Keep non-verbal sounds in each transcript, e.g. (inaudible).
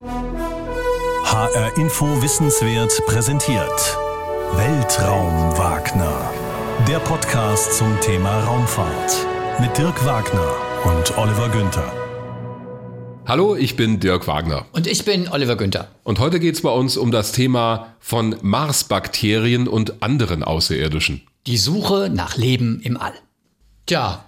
HR Info Wissenswert präsentiert Weltraum Wagner. Der Podcast zum Thema Raumfahrt mit Dirk Wagner und Oliver Günther. Hallo, ich bin Dirk Wagner. Und ich bin Oliver Günther. Und heute geht es bei uns um das Thema von Marsbakterien und anderen Außerirdischen. Die Suche nach Leben im All. Tja,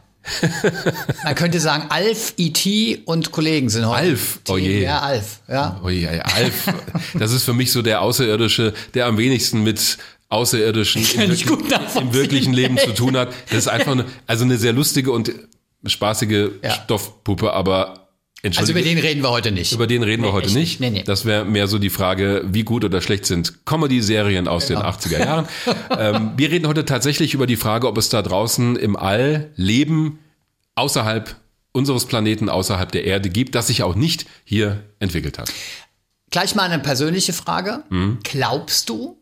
man könnte sagen, Alf, E.T. und Kollegen sind heute. Alf, oh je. Ja, Alf, ja. Oh je, Alf. Das ist für mich so der Außerirdische, der am wenigsten mit Außerirdischen im, wirklich, im, wirklichen Leben zu tun hat. Das ist einfach (laughs) eine, also eine sehr lustige und spaßige ja. Stoffpuppe, aber also über den reden wir heute nicht. Über den reden nee, wir heute nicht. Nee, nee. Das wäre mehr so die Frage, wie gut oder schlecht sind Comedy-Serien aus genau. den 80er Jahren. (laughs) ähm, wir reden heute tatsächlich über die Frage, ob es da draußen im All Leben außerhalb unseres Planeten, außerhalb der Erde gibt, das sich auch nicht hier entwickelt hat. Gleich mal eine persönliche Frage. Hm? Glaubst du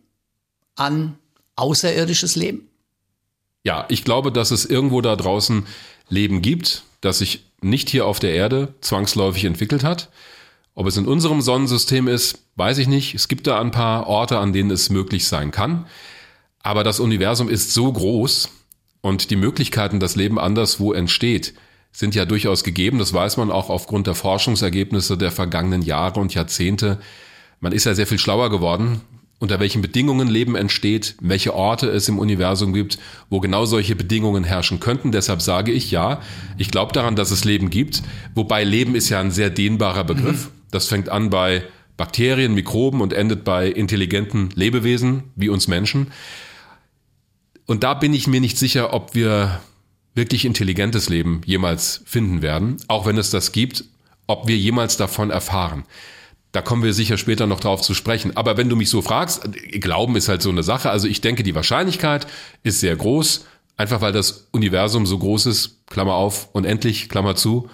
an außerirdisches Leben? Ja, ich glaube, dass es irgendwo da draußen Leben gibt, das sich nicht hier auf der Erde zwangsläufig entwickelt hat. Ob es in unserem Sonnensystem ist, weiß ich nicht. Es gibt da ein paar Orte, an denen es möglich sein kann. Aber das Universum ist so groß und die Möglichkeiten, dass Leben anderswo entsteht, sind ja durchaus gegeben. Das weiß man auch aufgrund der Forschungsergebnisse der vergangenen Jahre und Jahrzehnte. Man ist ja sehr viel schlauer geworden, unter welchen Bedingungen Leben entsteht, welche Orte es im Universum gibt, wo genau solche Bedingungen herrschen könnten. Deshalb sage ich ja, ich glaube daran, dass es Leben gibt, wobei Leben ist ja ein sehr dehnbarer Begriff. Mhm. Das fängt an bei Bakterien, Mikroben und endet bei intelligenten Lebewesen wie uns Menschen. Und da bin ich mir nicht sicher, ob wir wirklich intelligentes Leben jemals finden werden, auch wenn es das gibt, ob wir jemals davon erfahren. Da kommen wir sicher später noch drauf zu sprechen. Aber wenn du mich so fragst, Glauben ist halt so eine Sache. Also ich denke, die Wahrscheinlichkeit ist sehr groß, einfach weil das Universum so groß ist, Klammer auf, unendlich, Klammer zu.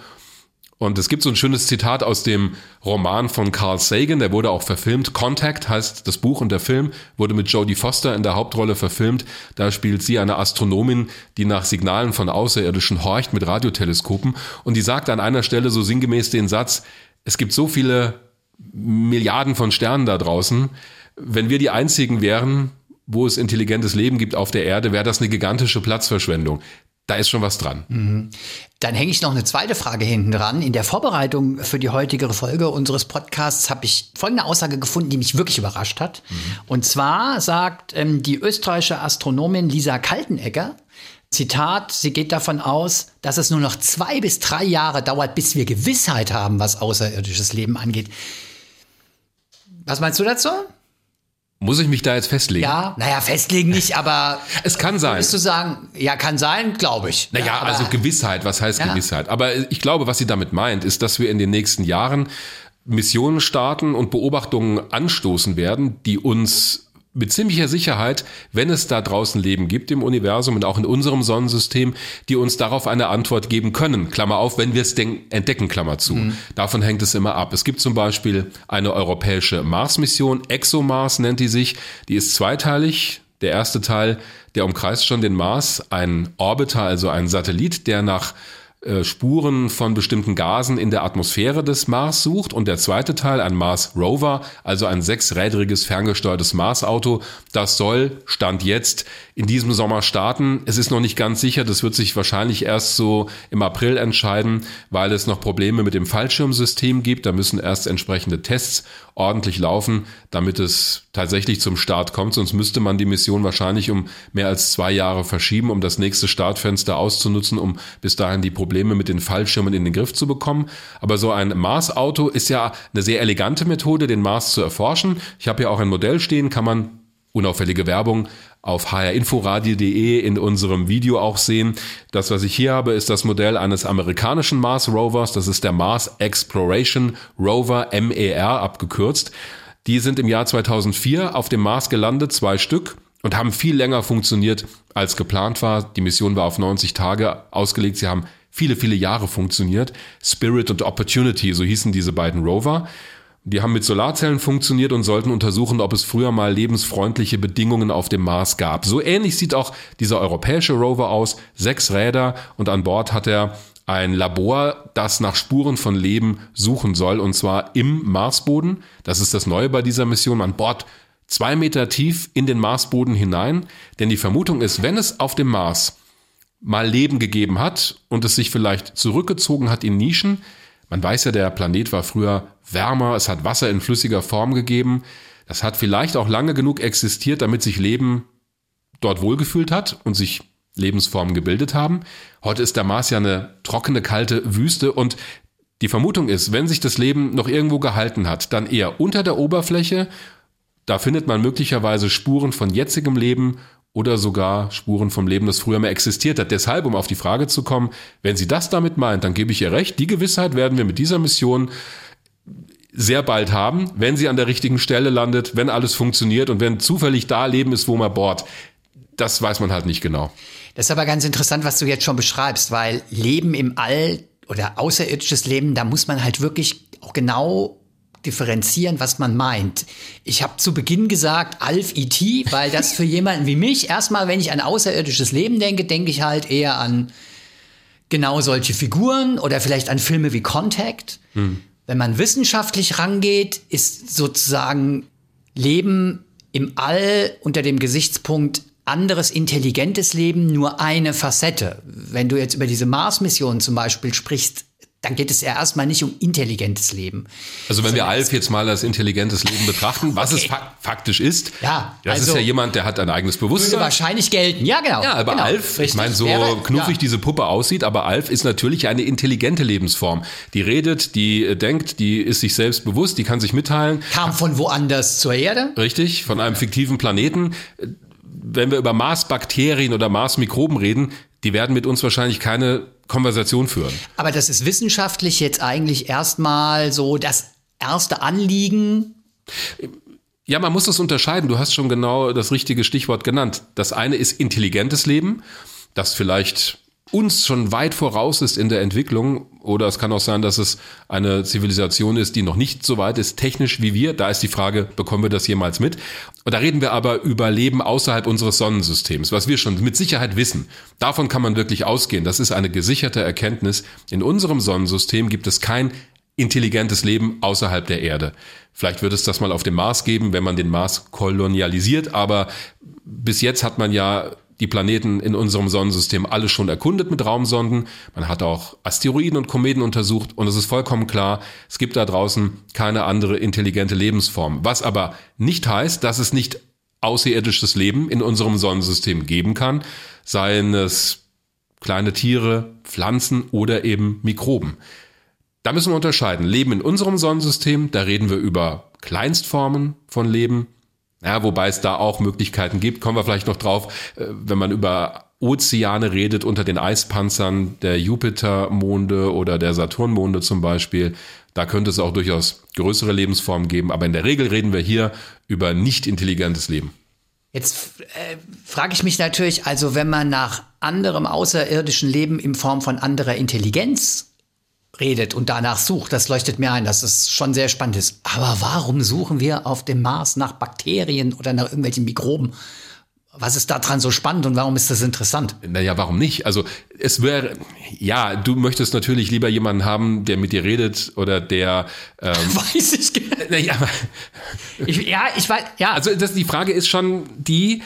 Und es gibt so ein schönes Zitat aus dem Roman von Carl Sagan, der wurde auch verfilmt. Contact heißt das Buch und der Film wurde mit Jodie Foster in der Hauptrolle verfilmt. Da spielt sie eine Astronomin, die nach Signalen von Außerirdischen horcht mit Radioteleskopen. Und die sagt an einer Stelle so sinngemäß den Satz, es gibt so viele Milliarden von Sternen da draußen. Wenn wir die einzigen wären, wo es intelligentes Leben gibt auf der Erde, wäre das eine gigantische Platzverschwendung. Da ist schon was dran. Mhm. Dann hänge ich noch eine zweite Frage hinten dran. In der Vorbereitung für die heutige Folge unseres Podcasts habe ich folgende Aussage gefunden, die mich wirklich überrascht hat. Mhm. Und zwar sagt ähm, die österreichische Astronomin Lisa Kaltenegger, Zitat, sie geht davon aus, dass es nur noch zwei bis drei Jahre dauert, bis wir Gewissheit haben, was außerirdisches Leben angeht. Was meinst du dazu? Muss ich mich da jetzt festlegen? Ja, naja, festlegen nicht, aber. (laughs) es kann sein. Würdest du sagen, ja, kann sein, glaube ich. Naja, ja, also Gewissheit, was heißt ja. Gewissheit? Aber ich glaube, was sie damit meint, ist, dass wir in den nächsten Jahren Missionen starten und Beobachtungen anstoßen werden, die uns mit ziemlicher Sicherheit, wenn es da draußen Leben gibt im Universum und auch in unserem Sonnensystem, die uns darauf eine Antwort geben können. Klammer auf, wenn wir es entdecken, Klammer zu. Mhm. Davon hängt es immer ab. Es gibt zum Beispiel eine europäische Mars-Mission, ExoMars nennt die sich. Die ist zweiteilig. Der erste Teil, der umkreist schon den Mars, ein Orbiter, also ein Satellit, der nach äh, Spuren von bestimmten Gasen in der Atmosphäre des Mars sucht und der zweite Teil, ein Mars Rover, also ein sechsrädriges ferngesteuertes Mars-Auto, das soll, Stand jetzt, in diesem Sommer starten. Es ist noch nicht ganz sicher, das wird sich wahrscheinlich erst so im April entscheiden, weil es noch Probleme mit dem Fallschirmsystem gibt. Da müssen erst entsprechende Tests ordentlich laufen, damit es tatsächlich zum Start kommt. Sonst müsste man die Mission wahrscheinlich um mehr als zwei Jahre verschieben, um das nächste Startfenster auszunutzen, um bis dahin die Probleme mit den Fallschirmen in den Griff zu bekommen. Aber so ein Mars-Auto ist ja eine sehr elegante Methode, den Mars zu erforschen. Ich habe ja auch ein Modell stehen, kann man unauffällige Werbung auf hrinforadio.de in unserem Video auch sehen. Das, was ich hier habe, ist das Modell eines amerikanischen Mars Rovers. Das ist der Mars Exploration Rover MER abgekürzt. Die sind im Jahr 2004 auf dem Mars gelandet, zwei Stück, und haben viel länger funktioniert, als geplant war. Die Mission war auf 90 Tage ausgelegt. Sie haben viele, viele Jahre funktioniert. Spirit und Opportunity, so hießen diese beiden Rover. Die haben mit Solarzellen funktioniert und sollten untersuchen, ob es früher mal lebensfreundliche Bedingungen auf dem Mars gab. So ähnlich sieht auch dieser europäische Rover aus. Sechs Räder und an Bord hat er ein Labor, das nach Spuren von Leben suchen soll, und zwar im Marsboden. Das ist das Neue bei dieser Mission. Man bohrt zwei Meter tief in den Marsboden hinein, denn die Vermutung ist, wenn es auf dem Mars mal Leben gegeben hat und es sich vielleicht zurückgezogen hat in Nischen, man weiß ja, der Planet war früher wärmer, es hat Wasser in flüssiger Form gegeben, das hat vielleicht auch lange genug existiert, damit sich Leben dort wohlgefühlt hat und sich Lebensformen gebildet haben. Heute ist der Mars ja eine trockene, kalte Wüste und die Vermutung ist, wenn sich das Leben noch irgendwo gehalten hat, dann eher unter der Oberfläche. Da findet man möglicherweise Spuren von jetzigem Leben oder sogar Spuren vom Leben, das früher mal existiert hat. Deshalb, um auf die Frage zu kommen, wenn sie das damit meint, dann gebe ich ihr recht. Die Gewissheit werden wir mit dieser Mission sehr bald haben, wenn sie an der richtigen Stelle landet, wenn alles funktioniert und wenn zufällig da Leben ist, wo man bohrt. Das weiß man halt nicht genau. Das ist aber ganz interessant, was du jetzt schon beschreibst, weil Leben im All oder außerirdisches Leben, da muss man halt wirklich auch genau differenzieren, was man meint. Ich habe zu Beginn gesagt, Alf E.T., weil das für jemanden wie mich, erstmal, wenn ich an außerirdisches Leben denke, denke ich halt eher an genau solche Figuren oder vielleicht an Filme wie Contact. Hm. Wenn man wissenschaftlich rangeht, ist sozusagen Leben im All unter dem Gesichtspunkt anderes intelligentes Leben nur eine Facette. Wenn du jetzt über diese Mars-Mission zum Beispiel sprichst, dann geht es ja erstmal nicht um intelligentes Leben. Also wenn wir Alf jetzt mal als intelligentes Leben betrachten, was okay. es fa faktisch ist, ja, das also ist ja jemand, der hat ein eigenes Bewusstsein. Würde wahrscheinlich gelten, ja genau. Ja, aber genau, Alf, richtig. ich meine, so Wäre, knuffig ja. diese Puppe aussieht, aber Alf ist natürlich eine intelligente Lebensform. Die redet, die äh, denkt, die ist sich selbst bewusst, die kann sich mitteilen. Kam von woanders zur Erde. Richtig, von einem fiktiven Planeten wenn wir über Marsbakterien oder Marsmikroben reden, die werden mit uns wahrscheinlich keine Konversation führen. Aber das ist wissenschaftlich jetzt eigentlich erstmal so das erste Anliegen. Ja, man muss das unterscheiden. Du hast schon genau das richtige Stichwort genannt. Das eine ist intelligentes Leben, das vielleicht uns schon weit voraus ist in der Entwicklung. Oder es kann auch sein, dass es eine Zivilisation ist, die noch nicht so weit ist, technisch wie wir. Da ist die Frage, bekommen wir das jemals mit? Und da reden wir aber über Leben außerhalb unseres Sonnensystems, was wir schon mit Sicherheit wissen. Davon kann man wirklich ausgehen. Das ist eine gesicherte Erkenntnis. In unserem Sonnensystem gibt es kein intelligentes Leben außerhalb der Erde. Vielleicht wird es das mal auf dem Mars geben, wenn man den Mars kolonialisiert, aber bis jetzt hat man ja die Planeten in unserem Sonnensystem alle schon erkundet mit Raumsonden. Man hat auch Asteroiden und Kometen untersucht und es ist vollkommen klar, es gibt da draußen keine andere intelligente Lebensform. Was aber nicht heißt, dass es nicht außerirdisches Leben in unserem Sonnensystem geben kann, seien es kleine Tiere, Pflanzen oder eben Mikroben. Da müssen wir unterscheiden. Leben in unserem Sonnensystem, da reden wir über Kleinstformen von Leben, ja, wobei es da auch Möglichkeiten gibt, kommen wir vielleicht noch drauf, äh, wenn man über Ozeane redet unter den Eispanzern der Jupitermonde oder der Saturnmonde zum Beispiel. Da könnte es auch durchaus größere Lebensformen geben, aber in der Regel reden wir hier über nicht intelligentes Leben. Jetzt äh, frage ich mich natürlich, also wenn man nach anderem außerirdischen Leben in Form von anderer Intelligenz redet und danach sucht, das leuchtet mir ein, dass es schon sehr spannend ist. Aber warum suchen wir auf dem Mars nach Bakterien oder nach irgendwelchen Mikroben? Was ist daran so spannend und warum ist das interessant? Naja, warum nicht? Also es wäre, ja, du möchtest natürlich lieber jemanden haben, der mit dir redet oder der ähm, (laughs) Weiß ich gar nicht. Naja, ich, ja, ich weiß, ja. Also das, die Frage ist schon die,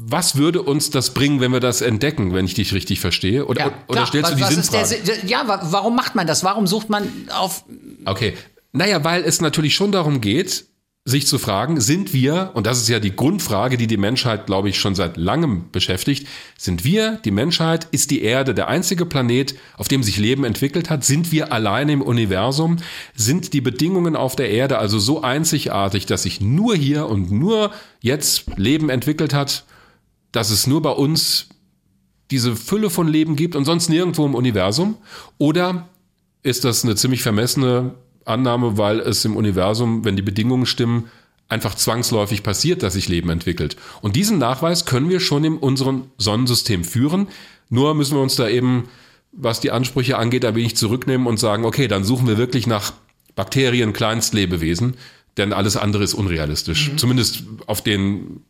was würde uns das bringen, wenn wir das entdecken, wenn ich dich richtig verstehe? Oder, ja, oder stellst du die Sinnfrage? Der, ja, warum macht man das? Warum sucht man auf... Okay, naja, weil es natürlich schon darum geht, sich zu fragen, sind wir, und das ist ja die Grundfrage, die die Menschheit, glaube ich, schon seit langem beschäftigt, sind wir, die Menschheit, ist die Erde der einzige Planet, auf dem sich Leben entwickelt hat? Sind wir alleine im Universum? Sind die Bedingungen auf der Erde also so einzigartig, dass sich nur hier und nur jetzt Leben entwickelt hat? Dass es nur bei uns diese Fülle von Leben gibt und sonst nirgendwo im Universum? Oder ist das eine ziemlich vermessene Annahme, weil es im Universum, wenn die Bedingungen stimmen, einfach zwangsläufig passiert, dass sich Leben entwickelt? Und diesen Nachweis können wir schon in unserem Sonnensystem führen. Nur müssen wir uns da eben, was die Ansprüche angeht, ein wenig zurücknehmen und sagen, okay, dann suchen wir wirklich nach Bakterien, Kleinstlebewesen, denn alles andere ist unrealistisch. Mhm. Zumindest auf den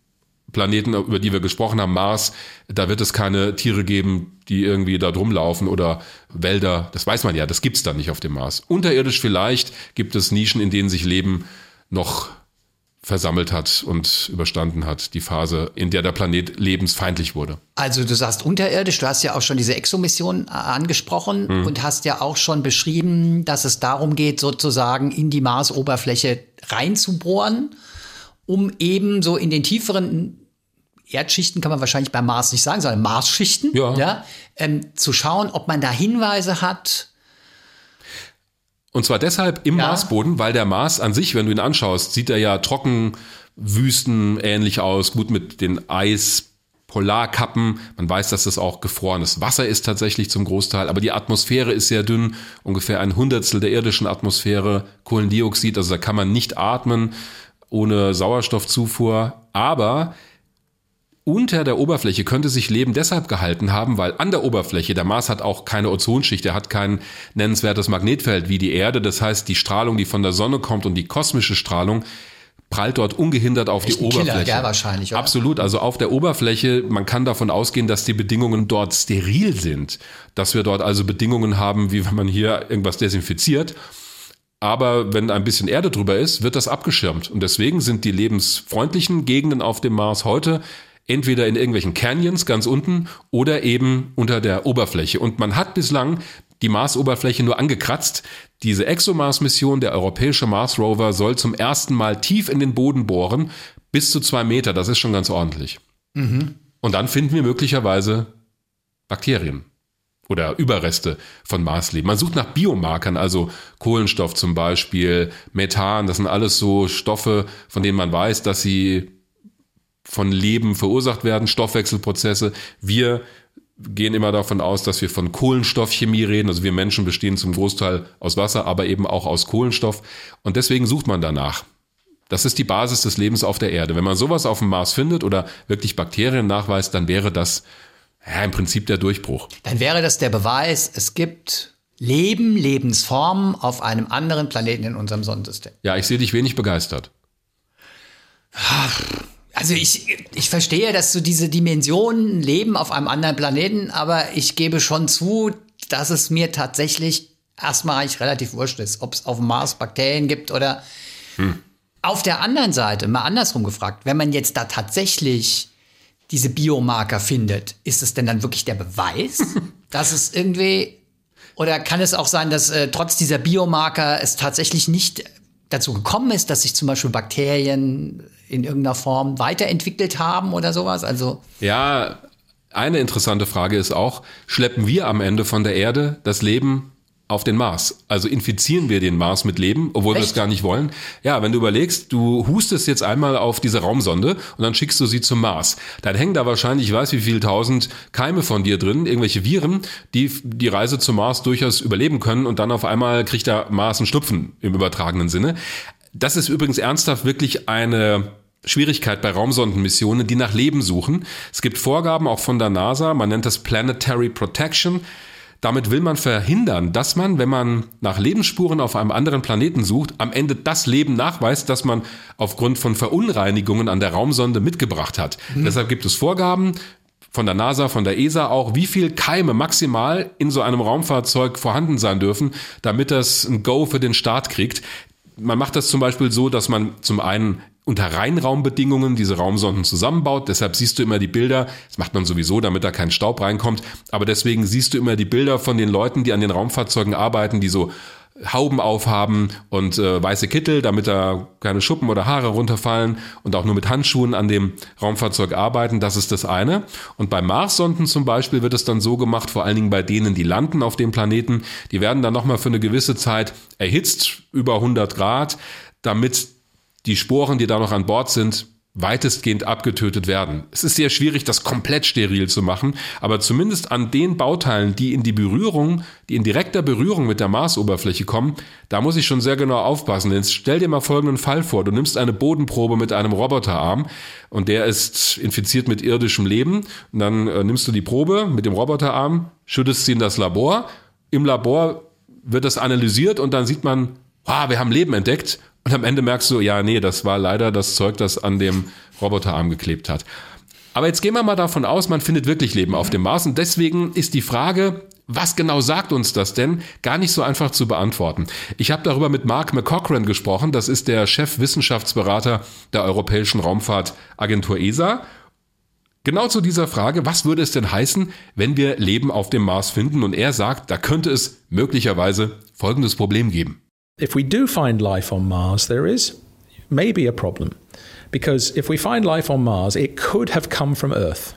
Planeten, über die wir gesprochen haben, Mars, da wird es keine Tiere geben, die irgendwie da drumlaufen oder Wälder. Das weiß man ja, das gibt's da nicht auf dem Mars. Unterirdisch vielleicht gibt es Nischen, in denen sich Leben noch versammelt hat und überstanden hat, die Phase, in der der Planet lebensfeindlich wurde. Also du sagst unterirdisch, du hast ja auch schon diese Exomission äh, angesprochen mhm. und hast ja auch schon beschrieben, dass es darum geht, sozusagen in die Marsoberfläche reinzubohren, um eben so in den tieferen Erdschichten kann man wahrscheinlich beim Mars nicht sagen, sondern Marsschichten, ja. ja ähm, zu schauen, ob man da Hinweise hat, und zwar deshalb im ja. Marsboden, weil der Mars an sich, wenn du ihn anschaust, sieht er ja trocken, Wüsten ähnlich aus, gut mit den Eis, Polarkappen. Man weiß, dass das auch gefrorenes Wasser ist tatsächlich zum Großteil, aber die Atmosphäre ist sehr dünn, ungefähr ein Hundertstel der irdischen Atmosphäre, Kohlendioxid, also da kann man nicht atmen ohne Sauerstoffzufuhr, aber unter der Oberfläche könnte sich Leben deshalb gehalten haben, weil an der Oberfläche, der Mars hat auch keine Ozonschicht, er hat kein nennenswertes Magnetfeld wie die Erde. Das heißt, die Strahlung, die von der Sonne kommt und die kosmische Strahlung, prallt dort ungehindert auf Echt die Oberfläche. Killer, ja, wahrscheinlich. Oder? Absolut. Also auf der Oberfläche, man kann davon ausgehen, dass die Bedingungen dort steril sind. Dass wir dort also Bedingungen haben, wie wenn man hier irgendwas desinfiziert. Aber wenn ein bisschen Erde drüber ist, wird das abgeschirmt. Und deswegen sind die lebensfreundlichen Gegenden auf dem Mars heute entweder in irgendwelchen Canyons ganz unten oder eben unter der Oberfläche. Und man hat bislang die Marsoberfläche nur angekratzt. Diese ExoMars-Mission, der europäische Mars Rover, soll zum ersten Mal tief in den Boden bohren, bis zu zwei Meter. Das ist schon ganz ordentlich. Mhm. Und dann finden wir möglicherweise Bakterien oder Überreste von Marsleben. Man sucht nach Biomarkern, also Kohlenstoff zum Beispiel, Methan, das sind alles so Stoffe, von denen man weiß, dass sie von Leben verursacht werden, Stoffwechselprozesse. Wir gehen immer davon aus, dass wir von Kohlenstoffchemie reden. Also wir Menschen bestehen zum Großteil aus Wasser, aber eben auch aus Kohlenstoff. Und deswegen sucht man danach. Das ist die Basis des Lebens auf der Erde. Wenn man sowas auf dem Mars findet oder wirklich Bakterien nachweist, dann wäre das ja, im Prinzip der Durchbruch. Dann wäre das der Beweis, es gibt Leben, Lebensformen auf einem anderen Planeten in unserem Sonnensystem. Ja, ich sehe dich wenig begeistert. Also ich, ich verstehe, dass so diese Dimensionen leben auf einem anderen Planeten, aber ich gebe schon zu, dass es mir tatsächlich erstmal eigentlich relativ wurscht ist, ob es auf dem Mars Bakterien gibt oder hm. auf der anderen Seite, mal andersrum gefragt, wenn man jetzt da tatsächlich diese Biomarker findet, ist es denn dann wirklich der Beweis, (laughs) dass es irgendwie oder kann es auch sein, dass äh, trotz dieser Biomarker es tatsächlich nicht dazu gekommen ist, dass sich zum Beispiel Bakterien in irgendeiner Form weiterentwickelt haben oder sowas? Also ja, eine interessante Frage ist auch, schleppen wir am Ende von der Erde das Leben auf den Mars. Also infizieren wir den Mars mit Leben, obwohl Echt? wir es gar nicht wollen. Ja, wenn du überlegst, du hustest jetzt einmal auf diese Raumsonde und dann schickst du sie zum Mars. Dann hängen da wahrscheinlich, ich weiß wie viel tausend Keime von dir drin, irgendwelche Viren, die die Reise zum Mars durchaus überleben können und dann auf einmal kriegt der Mars einen Schnupfen im übertragenen Sinne. Das ist übrigens ernsthaft wirklich eine Schwierigkeit bei Raumsondenmissionen, die nach Leben suchen. Es gibt Vorgaben auch von der NASA, man nennt das Planetary Protection. Damit will man verhindern, dass man, wenn man nach Lebensspuren auf einem anderen Planeten sucht, am Ende das Leben nachweist, das man aufgrund von Verunreinigungen an der Raumsonde mitgebracht hat. Mhm. Deshalb gibt es Vorgaben von der NASA, von der ESA auch, wie viel Keime maximal in so einem Raumfahrzeug vorhanden sein dürfen, damit das ein Go für den Start kriegt. Man macht das zum Beispiel so, dass man zum einen unter Reinraumbedingungen diese Raumsonden zusammenbaut. Deshalb siehst du immer die Bilder. Das macht man sowieso, damit da kein Staub reinkommt. Aber deswegen siehst du immer die Bilder von den Leuten, die an den Raumfahrzeugen arbeiten, die so Hauben aufhaben und äh, weiße Kittel, damit da keine Schuppen oder Haare runterfallen und auch nur mit Handschuhen an dem Raumfahrzeug arbeiten. Das ist das eine. Und bei Marssonden zum Beispiel wird es dann so gemacht, vor allen Dingen bei denen, die landen auf dem Planeten, die werden dann nochmal für eine gewisse Zeit erhitzt, über 100 Grad, damit die Sporen, die da noch an Bord sind, weitestgehend abgetötet werden. Es ist sehr schwierig, das komplett steril zu machen, aber zumindest an den Bauteilen, die in die Berührung, die in direkter Berührung mit der Marsoberfläche kommen, da muss ich schon sehr genau aufpassen. Denn stell dir mal folgenden Fall vor. Du nimmst eine Bodenprobe mit einem Roboterarm und der ist infiziert mit irdischem Leben und dann äh, nimmst du die Probe mit dem Roboterarm, schüttest sie in das Labor. Im Labor wird das analysiert und dann sieht man, ah, wir haben Leben entdeckt und am Ende merkst du, ja, nee, das war leider das Zeug, das an dem Roboterarm geklebt hat. Aber jetzt gehen wir mal davon aus, man findet wirklich Leben auf dem Mars und deswegen ist die Frage, was genau sagt uns das denn? Gar nicht so einfach zu beantworten. Ich habe darüber mit Mark McCochran gesprochen, das ist der Chefwissenschaftsberater der Europäischen Raumfahrtagentur ESA. Genau zu dieser Frage, was würde es denn heißen, wenn wir Leben auf dem Mars finden? Und er sagt, da könnte es möglicherweise folgendes Problem geben. If we do find life on Mars, there is maybe a problem. Because if we find life on Mars, it could have come from Earth.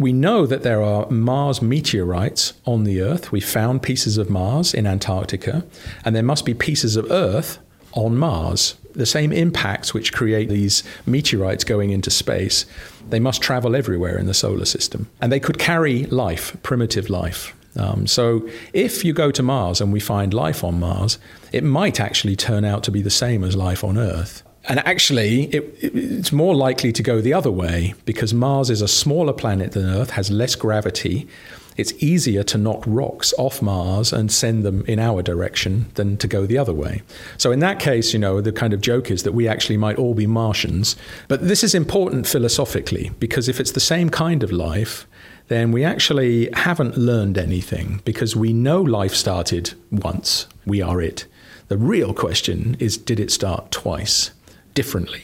We know that there are Mars meteorites on the Earth. We found pieces of Mars in Antarctica, and there must be pieces of Earth on Mars. The same impacts which create these meteorites going into space, they must travel everywhere in the solar system. And they could carry life, primitive life. Um, so if you go to Mars and we find life on Mars, it might actually turn out to be the same as life on Earth. And actually, it, it's more likely to go the other way because Mars is a smaller planet than Earth, has less gravity. It's easier to knock rocks off Mars and send them in our direction than to go the other way. So, in that case, you know, the kind of joke is that we actually might all be Martians. But this is important philosophically because if it's the same kind of life, then we actually haven't learned anything because we know life started once. We are it. The real question is did it start twice? differently.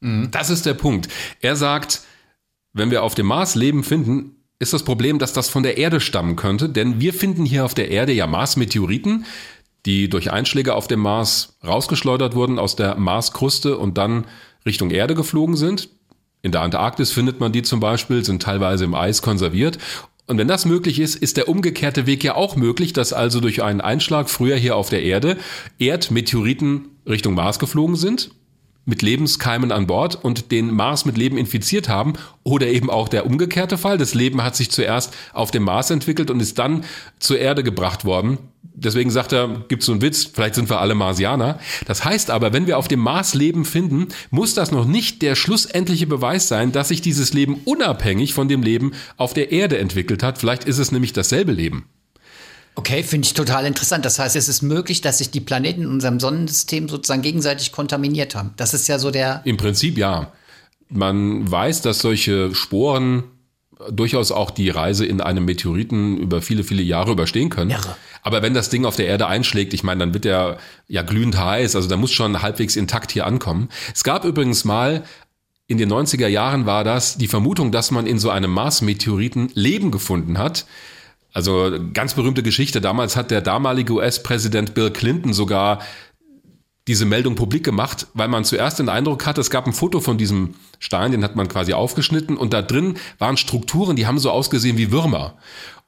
Mhm. Das ist der Punkt. Er sagt, wenn wir auf dem Mars Leben finden, ist das Problem, dass das von der Erde stammen könnte, denn wir finden hier auf der Erde ja Mars-Meteoriten, die durch Einschläge auf dem Mars rausgeschleudert wurden aus der Marskruste und dann Richtung Erde geflogen sind. In der Antarktis findet man die zum Beispiel, sind teilweise im Eis konserviert. Und wenn das möglich ist, ist der umgekehrte Weg ja auch möglich, dass also durch einen Einschlag früher hier auf der Erde Erdmeteoriten Richtung Mars geflogen sind mit Lebenskeimen an Bord und den Mars mit Leben infiziert haben oder eben auch der umgekehrte Fall. Das Leben hat sich zuerst auf dem Mars entwickelt und ist dann zur Erde gebracht worden. Deswegen sagt er, gibt so einen Witz, vielleicht sind wir alle Marsianer. Das heißt aber, wenn wir auf dem Mars Leben finden, muss das noch nicht der schlussendliche Beweis sein, dass sich dieses Leben unabhängig von dem Leben auf der Erde entwickelt hat. Vielleicht ist es nämlich dasselbe Leben. Okay, finde ich total interessant. Das heißt, es ist möglich, dass sich die Planeten in unserem Sonnensystem sozusagen gegenseitig kontaminiert haben. Das ist ja so der. Im Prinzip ja. Man weiß, dass solche Sporen durchaus auch die Reise in einem Meteoriten über viele, viele Jahre überstehen können. Irre. Aber wenn das Ding auf der Erde einschlägt, ich meine, dann wird er ja glühend heiß, also da muss schon halbwegs intakt hier ankommen. Es gab übrigens mal in den 90er Jahren war das die Vermutung, dass man in so einem Mars-Meteoriten Leben gefunden hat. Also ganz berühmte Geschichte. Damals hat der damalige US-Präsident Bill Clinton sogar diese Meldung publik gemacht, weil man zuerst den Eindruck hatte, es gab ein Foto von diesem Stein, den hat man quasi aufgeschnitten und da drin waren Strukturen, die haben so ausgesehen wie Würmer.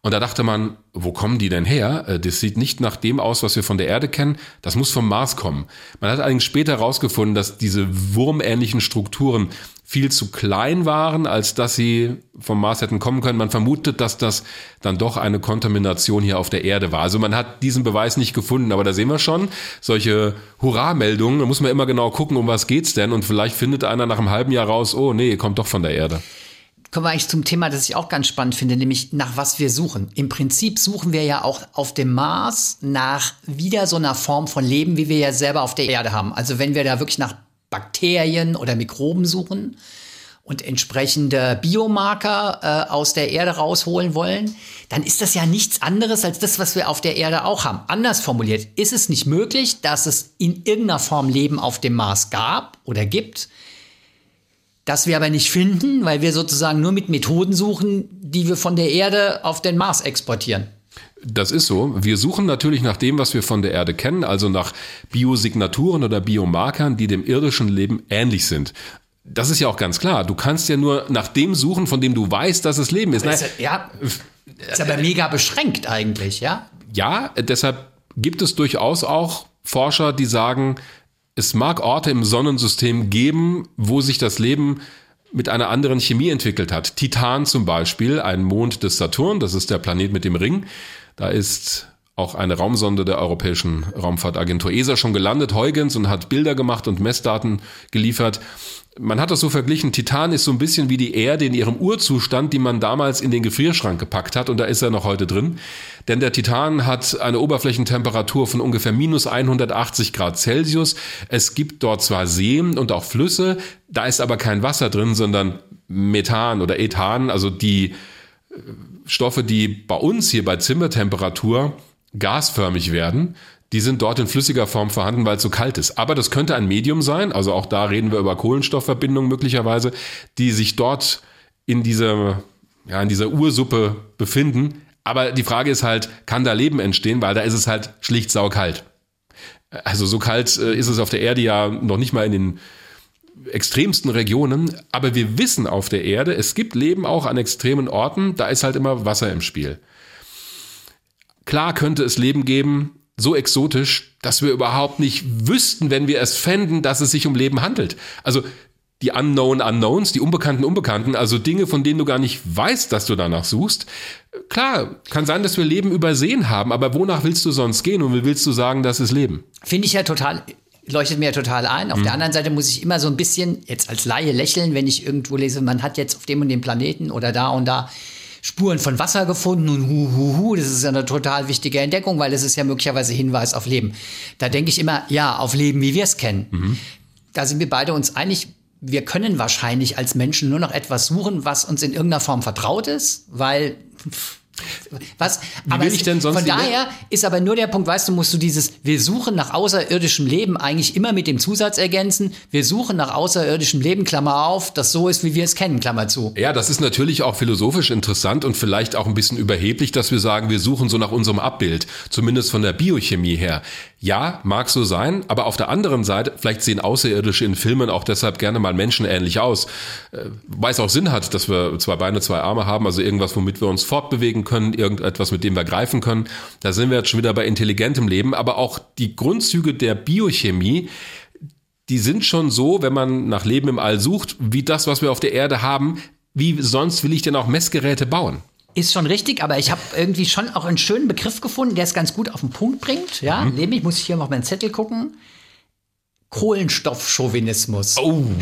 Und da dachte man, wo kommen die denn her? Äh, das sieht nicht nach dem aus, was wir von der Erde kennen. Das muss vom Mars kommen. Man hat allerdings später herausgefunden, dass diese wurmähnlichen Strukturen viel zu klein waren, als dass sie vom Mars hätten kommen können. Man vermutet, dass das dann doch eine Kontamination hier auf der Erde war. Also man hat diesen Beweis nicht gefunden, aber da sehen wir schon solche Hurra-Meldungen. Da muss man immer genau gucken, um was geht's denn? Und vielleicht findet einer nach einem halben Jahr raus, oh nee, kommt doch von der Erde kommen wir eigentlich zum Thema, das ich auch ganz spannend finde, nämlich nach was wir suchen. Im Prinzip suchen wir ja auch auf dem Mars nach wieder so einer Form von Leben, wie wir ja selber auf der Erde haben. Also wenn wir da wirklich nach Bakterien oder Mikroben suchen und entsprechende Biomarker äh, aus der Erde rausholen wollen, dann ist das ja nichts anderes als das, was wir auf der Erde auch haben. Anders formuliert, ist es nicht möglich, dass es in irgendeiner Form Leben auf dem Mars gab oder gibt, das wir aber nicht finden, weil wir sozusagen nur mit Methoden suchen, die wir von der Erde auf den Mars exportieren. Das ist so. Wir suchen natürlich nach dem, was wir von der Erde kennen, also nach Biosignaturen oder Biomarkern, die dem irdischen Leben ähnlich sind. Das ist ja auch ganz klar. Du kannst ja nur nach dem suchen, von dem du weißt, dass es Leben ist. ist ja, ist aber mega beschränkt eigentlich, ja? Ja, deshalb gibt es durchaus auch Forscher, die sagen, es mag Orte im Sonnensystem geben, wo sich das Leben mit einer anderen Chemie entwickelt hat. Titan zum Beispiel, ein Mond des Saturn, das ist der Planet mit dem Ring. Da ist auch eine Raumsonde der Europäischen Raumfahrtagentur ESA schon gelandet, Huygens, und hat Bilder gemacht und Messdaten geliefert. Man hat das so verglichen, Titan ist so ein bisschen wie die Erde in ihrem Urzustand, die man damals in den Gefrierschrank gepackt hat und da ist er noch heute drin. Denn der Titan hat eine Oberflächentemperatur von ungefähr minus 180 Grad Celsius. Es gibt dort zwar Seen und auch Flüsse, da ist aber kein Wasser drin, sondern Methan oder Ethan, also die äh, Stoffe, die bei uns hier bei Zimmertemperatur gasförmig werden die sind dort in flüssiger Form vorhanden, weil es so kalt ist. Aber das könnte ein Medium sein, also auch da reden wir über Kohlenstoffverbindungen möglicherweise, die sich dort in dieser, ja, in dieser Ursuppe befinden. Aber die Frage ist halt, kann da Leben entstehen, weil da ist es halt schlicht saukalt. Also so kalt äh, ist es auf der Erde ja noch nicht mal in den extremsten Regionen, aber wir wissen auf der Erde, es gibt Leben auch an extremen Orten, da ist halt immer Wasser im Spiel. Klar könnte es Leben geben, so exotisch, dass wir überhaupt nicht wüssten, wenn wir es fänden, dass es sich um Leben handelt. Also die Unknown Unknowns, die unbekannten Unbekannten, also Dinge, von denen du gar nicht weißt, dass du danach suchst. Klar, kann sein, dass wir Leben übersehen haben, aber wonach willst du sonst gehen und wie willst du sagen, das ist Leben? Finde ich ja total, leuchtet mir ja total ein. Auf mhm. der anderen Seite muss ich immer so ein bisschen jetzt als Laie lächeln, wenn ich irgendwo lese, man hat jetzt auf dem und dem Planeten oder da und da Spuren von Wasser gefunden und hu, hu, hu, das ist eine total wichtige Entdeckung, weil es ist ja möglicherweise Hinweis auf Leben. Da denke ich immer, ja, auf Leben, wie wir es kennen. Mhm. Da sind wir beide uns einig, wir können wahrscheinlich als Menschen nur noch etwas suchen, was uns in irgendeiner Form vertraut ist, weil pff, was? Wie aber will ich denn sonst von daher ist aber nur der Punkt, weißt du, musst du dieses, wir suchen nach außerirdischem Leben eigentlich immer mit dem Zusatz ergänzen, wir suchen nach außerirdischem Leben, Klammer auf, das so ist, wie wir es kennen, Klammer zu. Ja, das ist natürlich auch philosophisch interessant und vielleicht auch ein bisschen überheblich, dass wir sagen, wir suchen so nach unserem Abbild, zumindest von der Biochemie her. Ja, mag so sein, aber auf der anderen Seite, vielleicht sehen Außerirdische in Filmen auch deshalb gerne mal menschenähnlich aus. Äh, weil es auch Sinn hat, dass wir zwei Beine, zwei Arme haben, also irgendwas, womit wir uns fortbewegen können, irgendetwas, mit dem wir greifen können. Da sind wir jetzt schon wieder bei intelligentem Leben, aber auch die Grundzüge der Biochemie, die sind schon so, wenn man nach Leben im All sucht, wie das, was wir auf der Erde haben. Wie sonst will ich denn auch Messgeräte bauen? Ist schon richtig, aber ich habe irgendwie schon auch einen schönen Begriff gefunden, der es ganz gut auf den Punkt bringt. Ja, mhm. nämlich muss ich hier auf meinen Zettel gucken. Kohlenstoffchauvinismus. Oh. (laughs)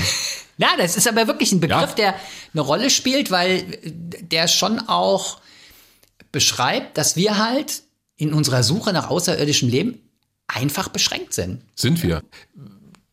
Ja, das ist aber wirklich ein Begriff, ja. der eine Rolle spielt, weil der schon auch beschreibt, dass wir halt in unserer Suche nach außerirdischem Leben einfach beschränkt sind. Sind wir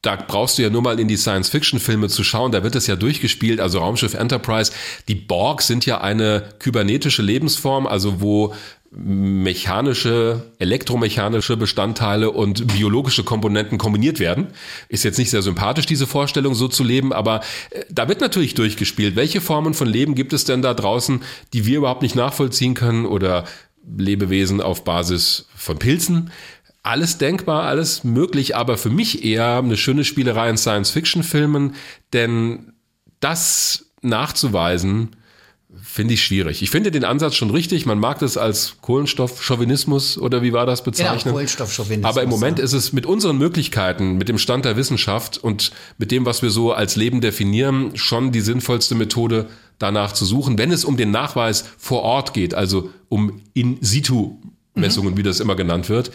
da brauchst du ja nur mal in die Science-Fiction-Filme zu schauen, da wird es ja durchgespielt, also Raumschiff Enterprise. Die Borg sind ja eine kybernetische Lebensform, also wo mechanische, elektromechanische Bestandteile und biologische Komponenten kombiniert werden. Ist jetzt nicht sehr sympathisch, diese Vorstellung so zu leben, aber äh, da wird natürlich durchgespielt. Welche Formen von Leben gibt es denn da draußen, die wir überhaupt nicht nachvollziehen können oder Lebewesen auf Basis von Pilzen? Alles denkbar, alles möglich, aber für mich eher eine schöne Spielerei in Science-Fiction-Filmen, denn das nachzuweisen, finde ich schwierig. Ich finde den Ansatz schon richtig. Man mag das als Kohlenstoffchauvinismus oder wie war das bezeichnet? Genau, Kohlenstoffchauvinismus. Aber im Moment ist es mit unseren Möglichkeiten, mit dem Stand der Wissenschaft und mit dem, was wir so als Leben definieren, schon die sinnvollste Methode, danach zu suchen, wenn es um den Nachweis vor Ort geht, also um in situ Messungen, mhm. wie das immer genannt wird.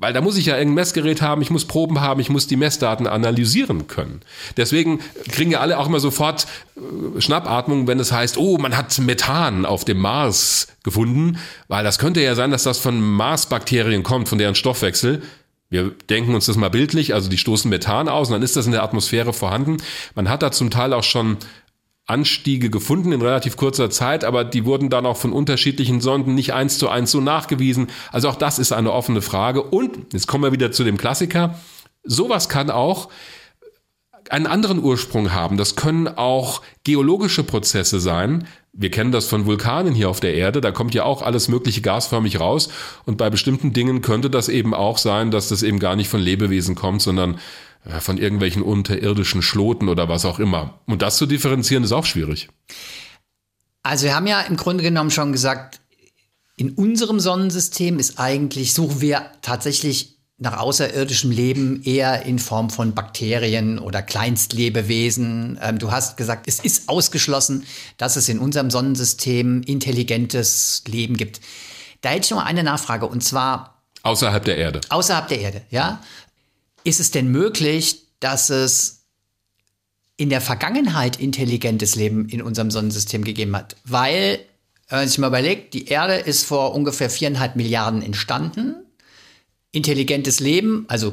Weil da muss ich ja ein Messgerät haben, ich muss Proben haben, ich muss die Messdaten analysieren können. Deswegen kriegen ja alle auch immer sofort äh, Schnappatmung, wenn es heißt, oh, man hat Methan auf dem Mars gefunden, weil das könnte ja sein, dass das von Marsbakterien kommt, von deren Stoffwechsel. Wir denken uns das mal bildlich, also die stoßen Methan aus und dann ist das in der Atmosphäre vorhanden. Man hat da zum Teil auch schon Anstiege gefunden in relativ kurzer Zeit, aber die wurden dann auch von unterschiedlichen Sonden nicht eins zu eins so nachgewiesen. Also auch das ist eine offene Frage. Und jetzt kommen wir wieder zu dem Klassiker. Sowas kann auch einen anderen Ursprung haben. Das können auch geologische Prozesse sein. Wir kennen das von Vulkanen hier auf der Erde. Da kommt ja auch alles mögliche gasförmig raus. Und bei bestimmten Dingen könnte das eben auch sein, dass das eben gar nicht von Lebewesen kommt, sondern von irgendwelchen unterirdischen Schloten oder was auch immer. Und das zu differenzieren ist auch schwierig. Also wir haben ja im Grunde genommen schon gesagt, in unserem Sonnensystem ist eigentlich, suchen wir tatsächlich nach außerirdischem Leben eher in Form von Bakterien oder Kleinstlebewesen. Ähm, du hast gesagt, es ist ausgeschlossen, dass es in unserem Sonnensystem intelligentes Leben gibt. Da hätte ich noch eine Nachfrage und zwar Außerhalb der Erde. Außerhalb der Erde, ja. Ist es denn möglich, dass es in der Vergangenheit intelligentes Leben in unserem Sonnensystem gegeben hat. Weil, wenn man sich mal überlegt, die Erde ist vor ungefähr viereinhalb Milliarden entstanden. Intelligentes Leben, also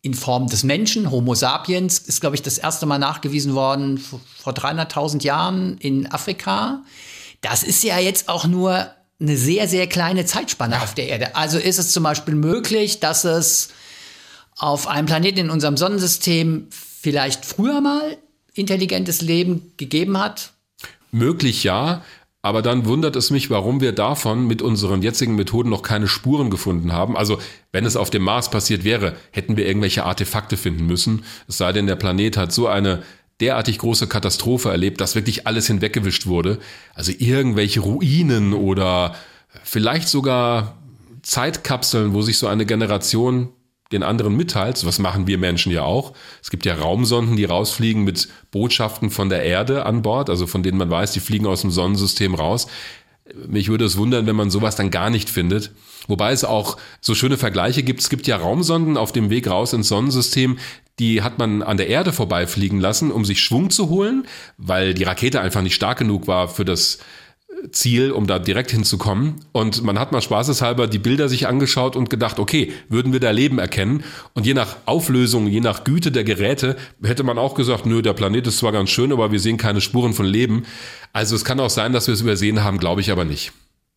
in Form des Menschen, Homo sapiens, ist, glaube ich, das erste Mal nachgewiesen worden vor 300.000 Jahren in Afrika. Das ist ja jetzt auch nur eine sehr, sehr kleine Zeitspanne auf der Erde. Also ist es zum Beispiel möglich, dass es auf einem Planeten in unserem Sonnensystem vielleicht früher mal intelligentes Leben gegeben hat? Möglich ja, aber dann wundert es mich, warum wir davon mit unseren jetzigen Methoden noch keine Spuren gefunden haben. Also wenn es auf dem Mars passiert wäre, hätten wir irgendwelche Artefakte finden müssen. Es sei denn, der Planet hat so eine derartig große Katastrophe erlebt, dass wirklich alles hinweggewischt wurde. Also irgendwelche Ruinen oder vielleicht sogar Zeitkapseln, wo sich so eine Generation den anderen mitteilt, was machen wir Menschen ja auch. Es gibt ja Raumsonden, die rausfliegen mit Botschaften von der Erde an Bord, also von denen man weiß, die fliegen aus dem Sonnensystem raus. Mich würde es wundern, wenn man sowas dann gar nicht findet. Wobei es auch so schöne Vergleiche gibt. Es gibt ja Raumsonden auf dem Weg raus ins Sonnensystem, die hat man an der Erde vorbeifliegen lassen, um sich Schwung zu holen, weil die Rakete einfach nicht stark genug war für das Ziel, um da direkt hinzukommen. Und man hat mal spaßeshalber die Bilder sich angeschaut und gedacht, okay, würden wir da Leben erkennen? Und je nach Auflösung, je nach Güte der Geräte, hätte man auch gesagt, nö, der Planet ist zwar ganz schön, aber wir sehen keine Spuren von Leben. Also es kann auch sein, dass wir es übersehen haben, glaube ich aber nicht.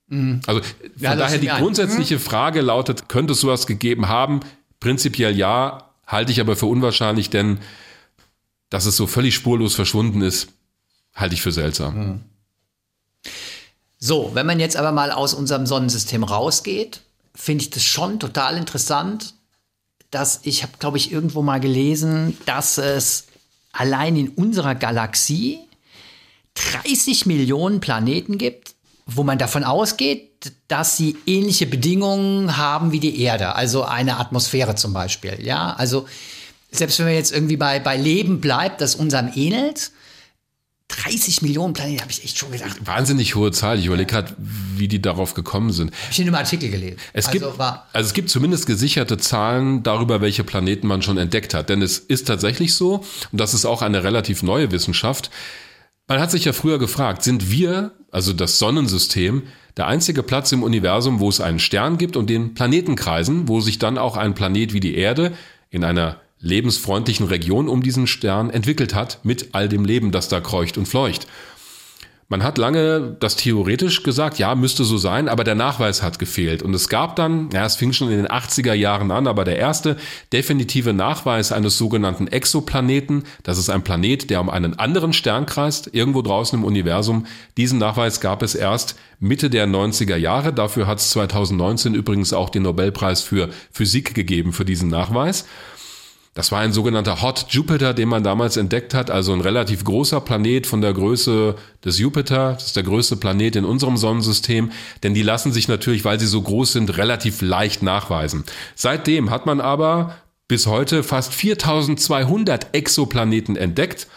Mhm. Also von ja, daher die grundsätzliche mhm. Frage lautet, könnte es sowas gegeben haben? Prinzipiell ja, halte ich aber für unwahrscheinlich, denn dass es so völlig spurlos verschwunden ist, halte ich für seltsam. Mhm. So, wenn man jetzt aber mal aus unserem Sonnensystem rausgeht, finde ich das schon total interessant, dass ich habe, glaube ich, irgendwo mal gelesen, dass es allein in unserer Galaxie 30 Millionen Planeten gibt, wo man davon ausgeht, dass sie ähnliche Bedingungen haben wie die Erde, also eine Atmosphäre zum Beispiel. Ja, also selbst wenn man jetzt irgendwie bei, bei Leben bleibt, das unserem ähnelt, 30 Millionen Planeten, habe ich echt schon gedacht. Wahnsinnig hohe Zahl. Ich überlege gerade, wie die darauf gekommen sind. Hab ich in einem Artikel gelesen. Es also, gibt, also es gibt zumindest gesicherte Zahlen darüber, welche Planeten man schon entdeckt hat. Denn es ist tatsächlich so, und das ist auch eine relativ neue Wissenschaft. Man hat sich ja früher gefragt, sind wir, also das Sonnensystem, der einzige Platz im Universum, wo es einen Stern gibt und den Planetenkreisen, wo sich dann auch ein Planet wie die Erde in einer lebensfreundlichen Region um diesen Stern entwickelt hat, mit all dem Leben, das da kreucht und fleucht. Man hat lange das theoretisch gesagt, ja, müsste so sein, aber der Nachweis hat gefehlt. Und es gab dann, ja, es fing schon in den 80er Jahren an, aber der erste definitive Nachweis eines sogenannten Exoplaneten, das ist ein Planet, der um einen anderen Stern kreist, irgendwo draußen im Universum. Diesen Nachweis gab es erst Mitte der 90er Jahre. Dafür hat es 2019 übrigens auch den Nobelpreis für Physik gegeben für diesen Nachweis. Das war ein sogenannter Hot Jupiter, den man damals entdeckt hat, also ein relativ großer Planet von der Größe des Jupiter. Das ist der größte Planet in unserem Sonnensystem, denn die lassen sich natürlich, weil sie so groß sind, relativ leicht nachweisen. Seitdem hat man aber bis heute fast 4200 Exoplaneten entdeckt.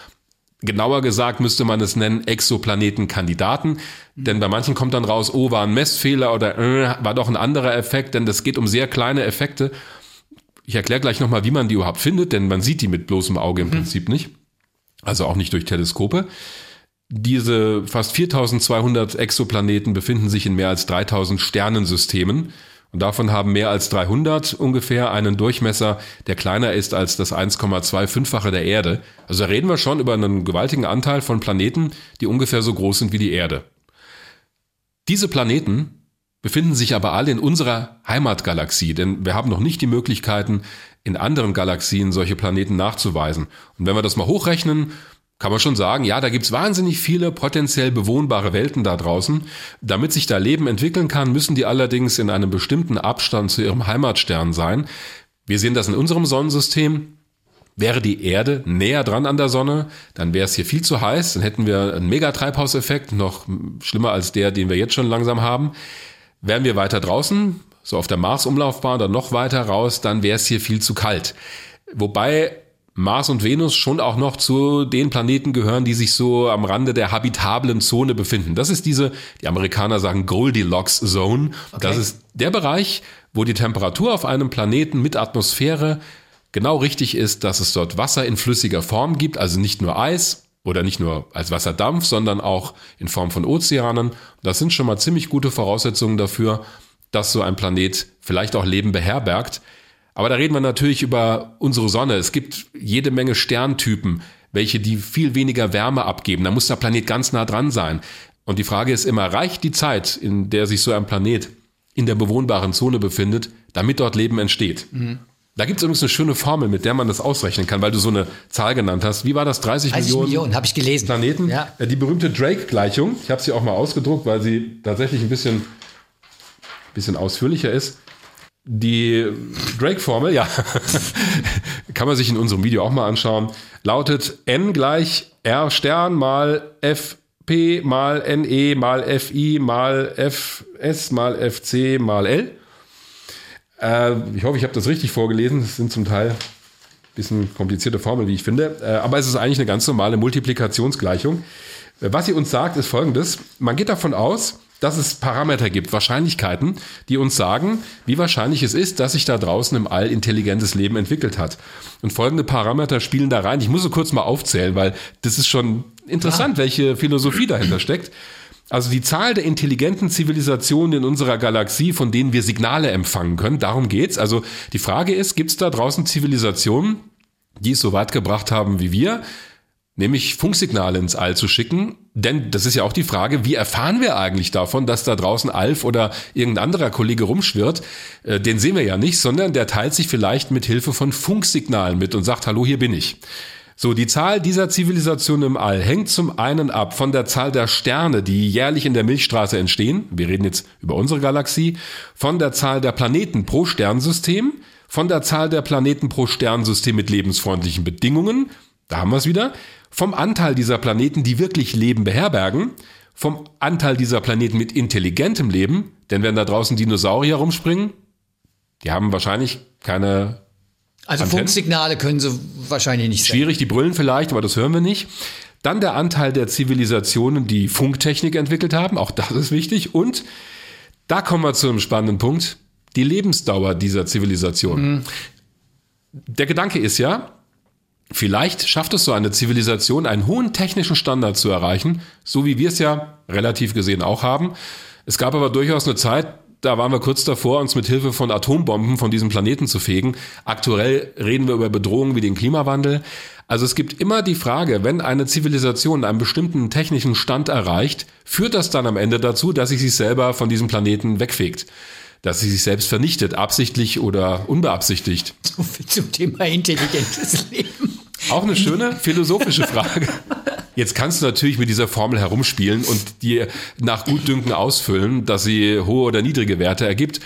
Genauer gesagt müsste man es nennen Exoplanetenkandidaten, denn bei manchen kommt dann raus, oh, war ein Messfehler oder äh, war doch ein anderer Effekt, denn das geht um sehr kleine Effekte ich erkläre gleich nochmal, wie man die überhaupt findet, denn man sieht die mit bloßem Auge im mhm. Prinzip nicht. Also auch nicht durch Teleskope. Diese fast 4200 Exoplaneten befinden sich in mehr als 3000 Sternensystemen. Und davon haben mehr als 300 ungefähr einen Durchmesser, der kleiner ist als das 1,25-fache der Erde. Also da reden wir schon über einen gewaltigen Anteil von Planeten, die ungefähr so groß sind wie die Erde. Diese Planeten befinden sich aber alle in unserer Heimatgalaxie, denn wir haben noch nicht die Möglichkeiten, in anderen Galaxien solche Planeten nachzuweisen. Und wenn wir das mal hochrechnen, kann man schon sagen, ja, da gibt's wahnsinnig viele potenziell bewohnbare Welten da draußen. Damit sich da Leben entwickeln kann, müssen die allerdings in einem bestimmten Abstand zu ihrem Heimatstern sein. Wir sehen das in unserem Sonnensystem. Wäre die Erde näher dran an der Sonne, dann wäre es hier viel zu heiß, dann hätten wir einen Megatreibhauseffekt, noch schlimmer als der, den wir jetzt schon langsam haben. Wären wir weiter draußen, so auf der Mars-Umlaufbahn oder noch weiter raus, dann wäre es hier viel zu kalt. Wobei Mars und Venus schon auch noch zu den Planeten gehören, die sich so am Rande der habitablen Zone befinden. Das ist diese, die Amerikaner sagen Goldilocks Zone. Okay. Das ist der Bereich, wo die Temperatur auf einem Planeten mit Atmosphäre genau richtig ist, dass es dort Wasser in flüssiger Form gibt, also nicht nur Eis oder nicht nur als Wasserdampf, sondern auch in Form von Ozeanen. Das sind schon mal ziemlich gute Voraussetzungen dafür, dass so ein Planet vielleicht auch Leben beherbergt. Aber da reden wir natürlich über unsere Sonne. Es gibt jede Menge Sterntypen, welche die viel weniger Wärme abgeben. Da muss der Planet ganz nah dran sein. Und die Frage ist immer, reicht die Zeit, in der sich so ein Planet in der bewohnbaren Zone befindet, damit dort Leben entsteht? Mhm. Da gibt es übrigens eine schöne Formel, mit der man das ausrechnen kann, weil du so eine Zahl genannt hast. Wie war das? 30, 30 Millionen, Millionen habe ich gelesen. Planeten. Ja. Die berühmte Drake-Gleichung. Ich habe sie auch mal ausgedruckt, weil sie tatsächlich ein bisschen, bisschen ausführlicher ist. Die Drake-Formel, ja, (laughs) kann man sich in unserem Video auch mal anschauen, lautet n gleich r Stern mal fp mal ne mal fi mal fs mal fc mal l. Äh, ich hoffe, ich habe das richtig vorgelesen. Das sind zum Teil ein bisschen komplizierte Formeln, wie ich finde. Äh, aber es ist eigentlich eine ganz normale Multiplikationsgleichung. Äh, was sie uns sagt, ist folgendes. Man geht davon aus, dass es Parameter gibt, Wahrscheinlichkeiten, die uns sagen, wie wahrscheinlich es ist, dass sich da draußen im All intelligentes Leben entwickelt hat. Und folgende Parameter spielen da rein. Ich muss so kurz mal aufzählen, weil das ist schon interessant, ja. welche Philosophie dahinter steckt. Also die Zahl der intelligenten Zivilisationen in unserer Galaxie, von denen wir Signale empfangen können, darum geht's. Also die Frage ist, gibt es da draußen Zivilisationen, die es so weit gebracht haben wie wir, nämlich Funksignale ins All zu schicken? Denn das ist ja auch die Frage, wie erfahren wir eigentlich davon, dass da draußen Alf oder irgendein anderer Kollege rumschwirrt? Äh, den sehen wir ja nicht, sondern der teilt sich vielleicht mit Hilfe von Funksignalen mit und sagt, hallo, hier bin ich. So, die Zahl dieser Zivilisation im All hängt zum einen ab von der Zahl der Sterne, die jährlich in der Milchstraße entstehen. Wir reden jetzt über unsere Galaxie. Von der Zahl der Planeten pro Sternsystem. Von der Zahl der Planeten pro Sternsystem mit lebensfreundlichen Bedingungen. Da haben wir es wieder. Vom Anteil dieser Planeten, die wirklich Leben beherbergen. Vom Anteil dieser Planeten mit intelligentem Leben. Denn wenn da draußen Dinosaurier rumspringen, die haben wahrscheinlich keine also Antennen. Funksignale können sie wahrscheinlich nicht senden. Schwierig, die brüllen vielleicht, aber das hören wir nicht. Dann der Anteil der Zivilisationen, die Funktechnik entwickelt haben, auch das ist wichtig. Und da kommen wir zu einem spannenden Punkt, die Lebensdauer dieser Zivilisation. Mhm. Der Gedanke ist ja, vielleicht schafft es so eine Zivilisation, einen hohen technischen Standard zu erreichen, so wie wir es ja relativ gesehen auch haben. Es gab aber durchaus eine Zeit, da waren wir kurz davor, uns mit Hilfe von Atombomben von diesem Planeten zu fegen. Aktuell reden wir über Bedrohungen wie den Klimawandel. Also es gibt immer die Frage, wenn eine Zivilisation einen bestimmten technischen Stand erreicht, führt das dann am Ende dazu, dass sie sich selber von diesem Planeten wegfegt dass sie sich selbst vernichtet, absichtlich oder unbeabsichtigt. So viel zum Thema intelligentes Leben. Auch eine schöne (laughs) philosophische Frage. Jetzt kannst du natürlich mit dieser Formel herumspielen und dir nach Gutdünken ausfüllen, dass sie hohe oder niedrige Werte ergibt.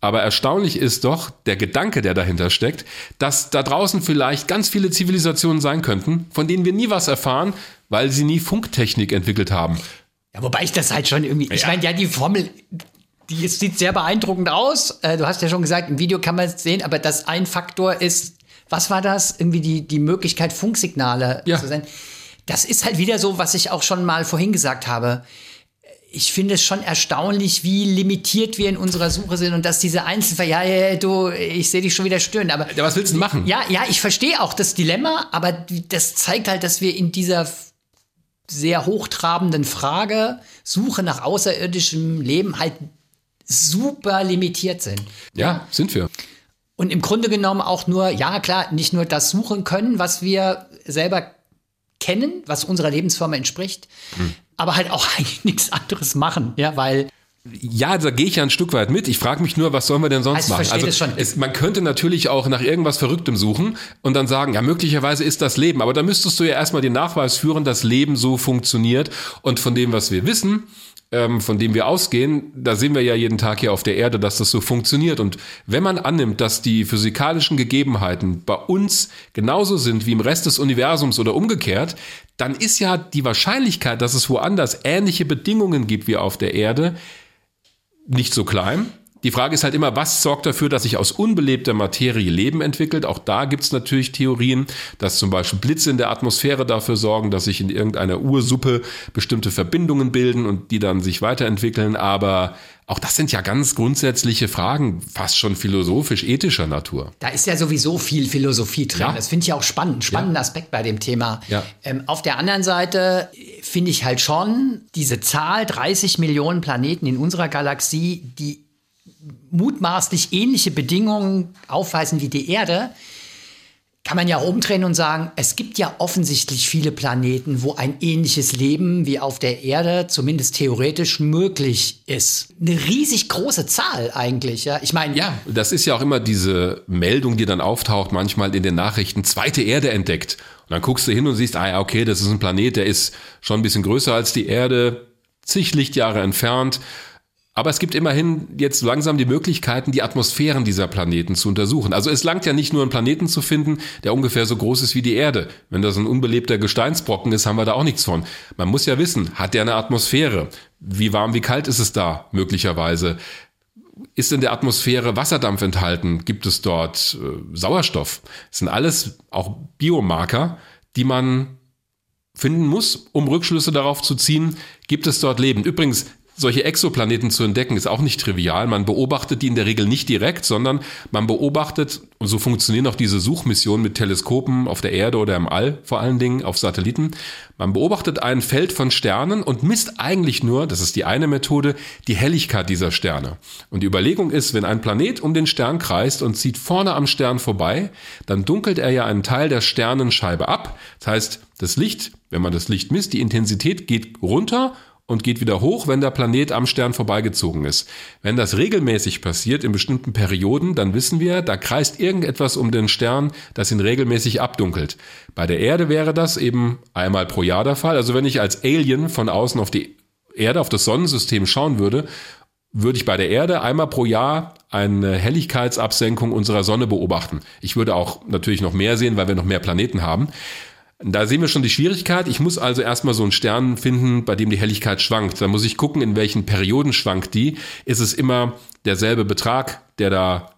Aber erstaunlich ist doch der Gedanke, der dahinter steckt, dass da draußen vielleicht ganz viele Zivilisationen sein könnten, von denen wir nie was erfahren, weil sie nie Funktechnik entwickelt haben. Ja, wobei ich das halt schon irgendwie, ich meine, ja, die Formel, die sieht sehr beeindruckend aus. Äh, du hast ja schon gesagt, im Video kann man es sehen, aber das ein Faktor ist, was war das? Irgendwie die, die Möglichkeit, Funksignale ja. zu senden. Das ist halt wieder so, was ich auch schon mal vorhin gesagt habe. Ich finde es schon erstaunlich, wie limitiert wir in unserer Suche sind und dass diese Einzelfälle, ja, ja, du, ich sehe dich schon wieder stören. Aber ja, was willst du machen? Ja, ja, ich verstehe auch das Dilemma, aber das zeigt halt, dass wir in dieser sehr hochtrabenden Frage Suche nach außerirdischem Leben halt super limitiert sind. Ja, sind wir. Und im Grunde genommen auch nur, ja klar, nicht nur das suchen können, was wir selber kennen, was unserer Lebensform entspricht, hm. aber halt auch (laughs) eigentlich nichts anderes machen, ja, weil ja, da gehe ich ja ein Stück weit mit. Ich frage mich nur, was sollen wir denn sonst also, machen? Also das schon. Es, man könnte natürlich auch nach irgendwas Verrücktem suchen und dann sagen, ja, möglicherweise ist das Leben. Aber da müsstest du ja erstmal den Nachweis führen, dass Leben so funktioniert. Und von dem, was wir wissen, ähm, von dem wir ausgehen, da sehen wir ja jeden Tag hier auf der Erde, dass das so funktioniert. Und wenn man annimmt, dass die physikalischen Gegebenheiten bei uns genauso sind wie im Rest des Universums oder umgekehrt, dann ist ja die Wahrscheinlichkeit, dass es woanders ähnliche Bedingungen gibt wie auf der Erde, nicht so klein. Die Frage ist halt immer, was sorgt dafür, dass sich aus unbelebter Materie Leben entwickelt? Auch da gibt es natürlich Theorien, dass zum Beispiel Blitze in der Atmosphäre dafür sorgen, dass sich in irgendeiner Ursuppe bestimmte Verbindungen bilden und die dann sich weiterentwickeln. Aber auch das sind ja ganz grundsätzliche Fragen, fast schon philosophisch-ethischer Natur. Da ist ja sowieso viel Philosophie drin. Ja. Das finde ich auch spannend, spannender ja. Aspekt bei dem Thema. Ja. Ähm, auf der anderen Seite finde ich halt schon diese Zahl 30 Millionen Planeten in unserer Galaxie, die mutmaßlich ähnliche Bedingungen aufweisen wie die Erde, kann man ja umdrehen und sagen, es gibt ja offensichtlich viele Planeten, wo ein ähnliches Leben wie auf der Erde zumindest theoretisch möglich ist. Eine riesig große Zahl eigentlich, ja. Ich meine, ja, das ist ja auch immer diese Meldung, die dann auftaucht, manchmal in den Nachrichten, zweite Erde entdeckt. Und dann guckst du hin und siehst, ah ja, okay, das ist ein Planet, der ist schon ein bisschen größer als die Erde, zig Lichtjahre entfernt. Aber es gibt immerhin jetzt langsam die Möglichkeiten, die Atmosphären dieser Planeten zu untersuchen. Also es langt ja nicht nur einen Planeten zu finden, der ungefähr so groß ist wie die Erde. Wenn das ein unbelebter Gesteinsbrocken ist, haben wir da auch nichts von. Man muss ja wissen, hat der eine Atmosphäre? Wie warm, wie kalt ist es da möglicherweise? Ist in der Atmosphäre Wasserdampf enthalten? Gibt es dort äh, Sauerstoff? Das sind alles auch Biomarker, die man finden muss, um Rückschlüsse darauf zu ziehen, gibt es dort Leben. Übrigens, solche Exoplaneten zu entdecken, ist auch nicht trivial. Man beobachtet die in der Regel nicht direkt, sondern man beobachtet, und so funktionieren auch diese Suchmissionen mit Teleskopen auf der Erde oder im All, vor allen Dingen auf Satelliten. Man beobachtet ein Feld von Sternen und misst eigentlich nur, das ist die eine Methode, die Helligkeit dieser Sterne. Und die Überlegung ist, wenn ein Planet um den Stern kreist und zieht vorne am Stern vorbei, dann dunkelt er ja einen Teil der Sternenscheibe ab. Das heißt, das Licht, wenn man das Licht misst, die Intensität geht runter und geht wieder hoch, wenn der Planet am Stern vorbeigezogen ist. Wenn das regelmäßig passiert in bestimmten Perioden, dann wissen wir, da kreist irgendetwas um den Stern, das ihn regelmäßig abdunkelt. Bei der Erde wäre das eben einmal pro Jahr der Fall. Also wenn ich als Alien von außen auf die Erde, auf das Sonnensystem schauen würde, würde ich bei der Erde einmal pro Jahr eine Helligkeitsabsenkung unserer Sonne beobachten. Ich würde auch natürlich noch mehr sehen, weil wir noch mehr Planeten haben. Da sehen wir schon die Schwierigkeit. Ich muss also erstmal so einen Stern finden, bei dem die Helligkeit schwankt. Da muss ich gucken, in welchen Perioden schwankt die. Ist es immer derselbe Betrag, der da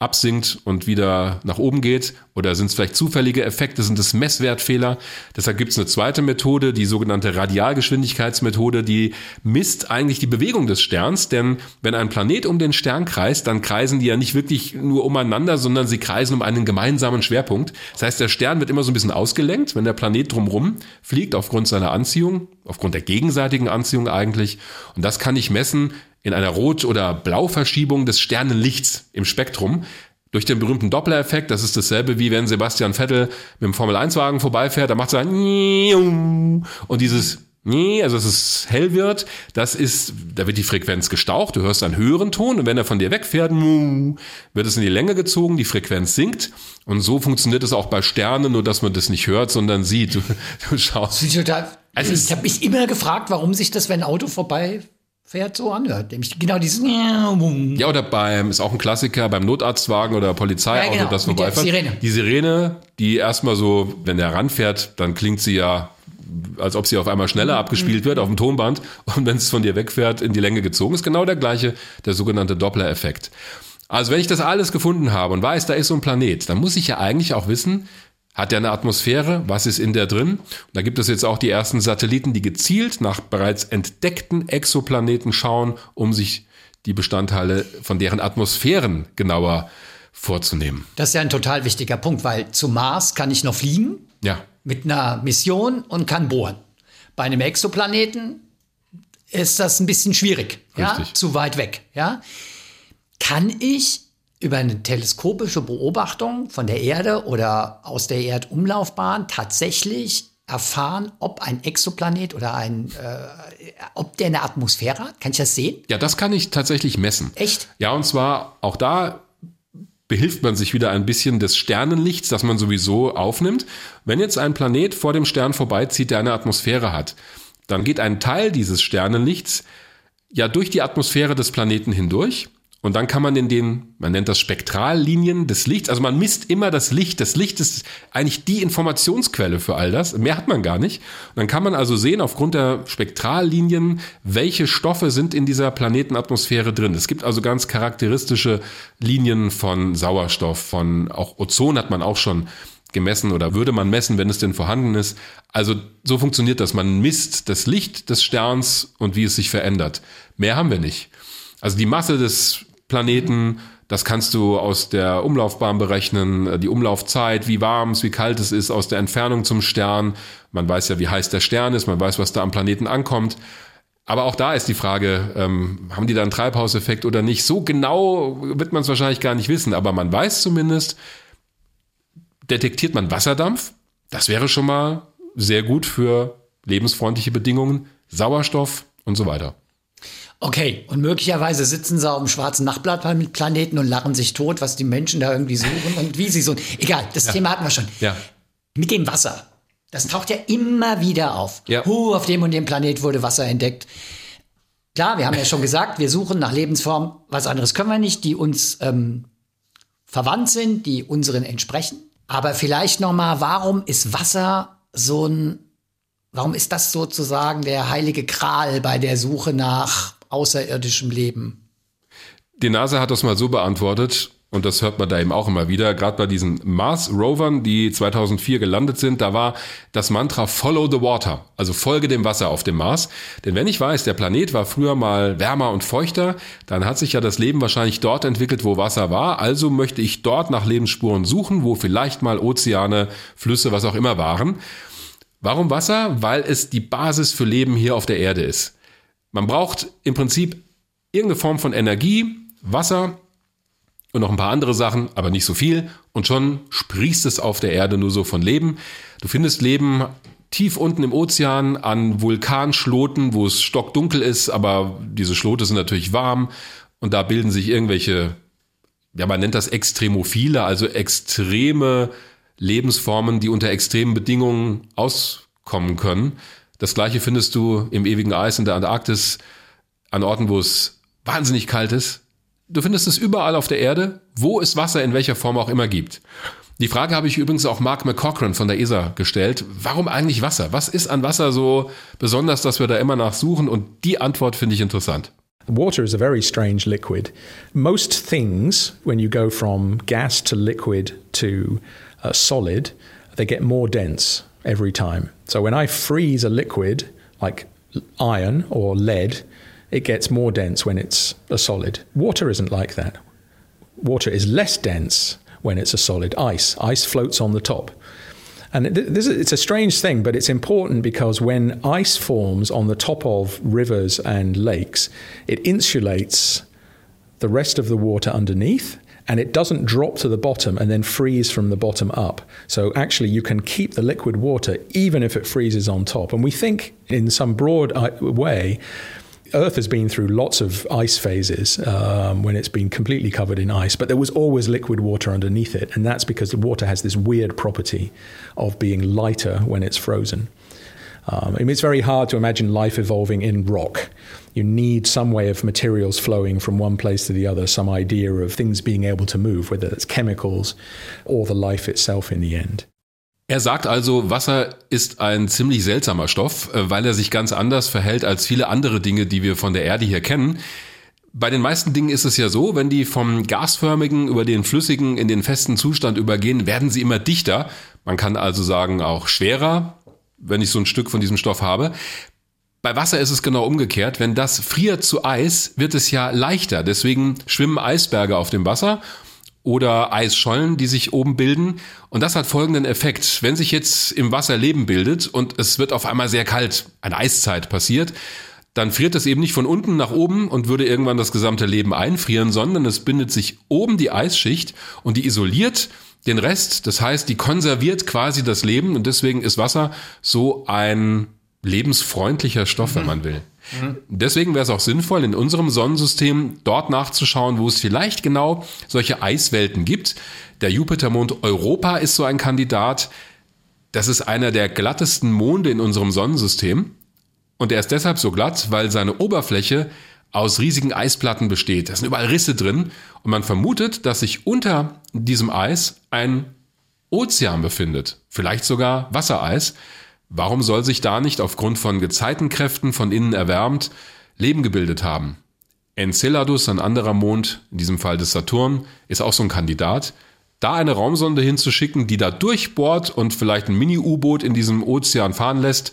absinkt und wieder nach oben geht? Oder sind es vielleicht zufällige Effekte? Sind es Messwertfehler? Deshalb gibt es eine zweite Methode, die sogenannte Radialgeschwindigkeitsmethode, die misst eigentlich die Bewegung des Sterns. Denn wenn ein Planet um den Stern kreist, dann kreisen die ja nicht wirklich nur umeinander, sondern sie kreisen um einen gemeinsamen Schwerpunkt. Das heißt, der Stern wird immer so ein bisschen ausgelenkt, wenn der Planet drumherum fliegt, aufgrund seiner Anziehung, aufgrund der gegenseitigen Anziehung eigentlich. Und das kann ich messen in einer Rot- oder Blauverschiebung des Sternenlichts im Spektrum durch den berühmten Doppler-Effekt. Das ist dasselbe wie wenn Sebastian Vettel mit dem Formel-1-Wagen vorbeifährt, da macht es ein und dieses also dass es hell wird, das ist, da wird die Frequenz gestaucht, du hörst einen höheren Ton und wenn er von dir wegfährt, wird es in die Länge gezogen, die Frequenz sinkt und so funktioniert es auch bei Sternen, nur dass man das nicht hört, sondern sieht. Du, (laughs) du schaust. Also ich habe mich immer gefragt, warum sich das, wenn ein Auto vorbei fährt, so anhört. Nämlich genau dieses. Ja, oder beim, ist auch ein Klassiker, beim Notarztwagen oder Polizeiauto, ja, genau, das vorbeifährt. Sirene. Die Sirene, die erstmal so, wenn der ranfährt, dann klingt sie ja, als ob sie auf einmal schneller abgespielt wird auf dem Tonband und wenn es von dir wegfährt, in die Länge gezogen ist. Genau der gleiche, der sogenannte Doppler-Effekt. Also wenn ich das alles gefunden habe und weiß, da ist so ein Planet, dann muss ich ja eigentlich auch wissen, hat er eine Atmosphäre? Was ist in der drin? Und da gibt es jetzt auch die ersten Satelliten, die gezielt nach bereits entdeckten Exoplaneten schauen, um sich die Bestandteile von deren Atmosphären genauer vorzunehmen. Das ist ja ein total wichtiger Punkt, weil zum Mars kann ich noch fliegen. Ja. Mit einer Mission und kann bohren. Bei einem Exoplaneten ist das ein bisschen schwierig. Richtig. Ja? Zu weit weg. Ja? Kann ich über eine teleskopische Beobachtung von der Erde oder aus der Erdumlaufbahn tatsächlich erfahren, ob ein Exoplanet oder ein, äh, ob der eine Atmosphäre hat? Kann ich das sehen? Ja, das kann ich tatsächlich messen. Echt? Ja, und zwar auch da behilft man sich wieder ein bisschen des Sternenlichts, das man sowieso aufnimmt. Wenn jetzt ein Planet vor dem Stern vorbeizieht, der eine Atmosphäre hat, dann geht ein Teil dieses Sternenlichts ja durch die Atmosphäre des Planeten hindurch Und dann kann man in den, man nennt das Spektrallinien des Lichts, also man misst immer das Licht. Das Licht ist eigentlich die Informationsquelle für all das. Mehr hat man gar nicht. Und dann kann man also sehen, aufgrund der Spektrallinien, welche Stoffe sind in dieser Planetenatmosphäre drin. Es gibt also ganz charakteristische Linien von Sauerstoff, von auch Ozon hat man auch schon gemessen oder würde man messen, wenn es denn vorhanden ist. Also so funktioniert das. Man misst das Licht des Sterns und wie es sich verändert. Mehr haben wir nicht. Also die Masse des Planeten. Das kannst du aus der Umlaufbahn berechnen, äh, die Umlaufzeit, wie warm es, wie kalt es ist, aus der Entfernung zum Stern. Man weiß ja, wie heiß der Stern ist, man weiß, was da am Planeten ankommt. Aber auch da ist die Frage, ähm, haben die da einen Treibhauseffekt oder nicht? So genau wird man es wahrscheinlich gar nicht wissen, aber man weiß zumindest, detektiert man Wasserdampf, das wäre schon mal sehr gut für lebensfreundliche Bedingungen, Sauerstoff und so weiter. Okay, und möglicherweise sitzen sie auf dem schwarzen Planeten und lachen sich tot, was die Menschen da irgendwie suchen und wie sie so. Egal, das ja. Thema hatten wir schon. Ja. Mit dem Wasser. Das taucht ja immer wieder auf. Ja. Huh, auf dem und dem Planet wurde Wasser entdeckt. Klar, wir haben ja schon gesagt, wir suchen nach Lebensformen. Was anderes können wir nicht, die uns ähm, verwandt sind, die unseren entsprechen. Aber vielleicht noch mal, warum ist Wasser so ein, warum ist das sozusagen der heilige Kral bei der Suche nach außerirdischem Leben? Die NASA hat das mal so beantwortet, und das hört man da eben auch immer wieder, gerade bei diesen Mars-Rovern, die 2004 gelandet sind, da war das Mantra Follow the Water, also folge dem Wasser auf dem Mars. Denn wenn ich weiß, der Planet war früher mal wärmer und feuchter, dann hat sich ja das Leben wahrscheinlich dort entwickelt, wo Wasser war. Also möchte ich dort nach Lebensspuren suchen, wo vielleicht mal Ozeane, Flüsse, was auch immer waren. Warum Wasser? Weil es die Basis für Leben hier auf der Erde ist. Man braucht im Prinzip irgendeine Form von Energie, Wasser und noch ein paar andere Sachen, aber nicht so viel. Und schon sprießt es auf der Erde nur so von Leben. Du findest Leben tief unten im Ozean an Vulkanschloten, wo es stockdunkel ist, aber diese Schlote sind natürlich warm und da bilden sich irgendwelche, ja, man nennt das Extremophile, also extreme Lebensformen, die unter extremen Bedingungen auskommen können. Das gleiche findest du im ewigen Eis in der Antarktis an Orten, wo es wahnsinnig kalt ist. Du findest es überall auf der Erde, wo es Wasser in welcher Form auch immer gibt. Die Frage habe ich übrigens auch Mark McCochran von der ESA gestellt. Warum eigentlich Wasser? Was ist an Wasser so besonders, dass wir da immer nachsuchen? Und die Antwort finde ich interessant. Water is a very strange liquid. Most things, when you go from gas to liquid to uh, solid, they get more dense every time. So when I freeze a liquid like iron or lead, it gets more dense when it's a solid. Water isn't like that. Water is less dense when it's a solid. Ice, ice floats on the top. And this, it's a strange thing, but it's important because when ice forms on the top of rivers and lakes, it insulates the rest of the water underneath and it doesn't drop to the bottom and then freeze from the bottom up. So actually, you can keep the liquid water even if it freezes on top. And we think, in some broad uh, way, Earth has been through lots of ice phases um, when it's been completely covered in ice, but there was always liquid water underneath it. And that's because the water has this weird property of being lighter when it's frozen. Um, it's very hard to imagine life evolving in rock. You need some way of materials flowing from one place to the other, some idea of things being able to move, whether it's chemicals or the life itself in the end. Er sagt also, Wasser ist ein ziemlich seltsamer Stoff, äh, weil er sich ganz anders verhält als viele andere Dinge, die wir von der Erde hier kennen. Bei den meisten Dingen ist es ja so, wenn die vom gasförmigen über den flüssigen in den festen Zustand übergehen, werden sie immer dichter. Man kann also sagen auch schwerer, wenn ich so ein Stück von diesem Stoff habe. Bei Wasser ist es genau umgekehrt. Wenn das friert zu Eis, wird es ja leichter. Deswegen schwimmen Eisberge auf dem Wasser oder Eisschollen, die sich oben bilden. Und das hat folgenden Effekt. Wenn sich jetzt im Wasser Leben bildet und es wird auf einmal sehr kalt, eine Eiszeit passiert, dann friert es eben nicht von unten nach oben und würde irgendwann das gesamte Leben einfrieren, sondern es bindet sich oben die Eisschicht und die isoliert den Rest. Das heißt, die konserviert quasi das Leben und deswegen ist Wasser so ein lebensfreundlicher Stoff, wenn man will. Mhm. Deswegen wäre es auch sinnvoll, in unserem Sonnensystem dort nachzuschauen, wo es vielleicht genau solche Eiswelten gibt. Der Jupitermond Europa ist so ein Kandidat. Das ist einer der glattesten Monde in unserem Sonnensystem. Und er ist deshalb so glatt, weil seine Oberfläche aus riesigen Eisplatten besteht. Da sind überall Risse drin und man vermutet, dass sich unter diesem Eis ein Ozean befindet, vielleicht sogar Wassereis. Warum soll sich da nicht aufgrund von Gezeitenkräften von innen erwärmt Leben gebildet haben? Enceladus, ein anderer Mond, in diesem Fall des Saturn, ist auch so ein Kandidat. Da eine Raumsonde hinzuschicken, die da durchbohrt und vielleicht ein Mini-U-Boot in diesem Ozean fahren lässt,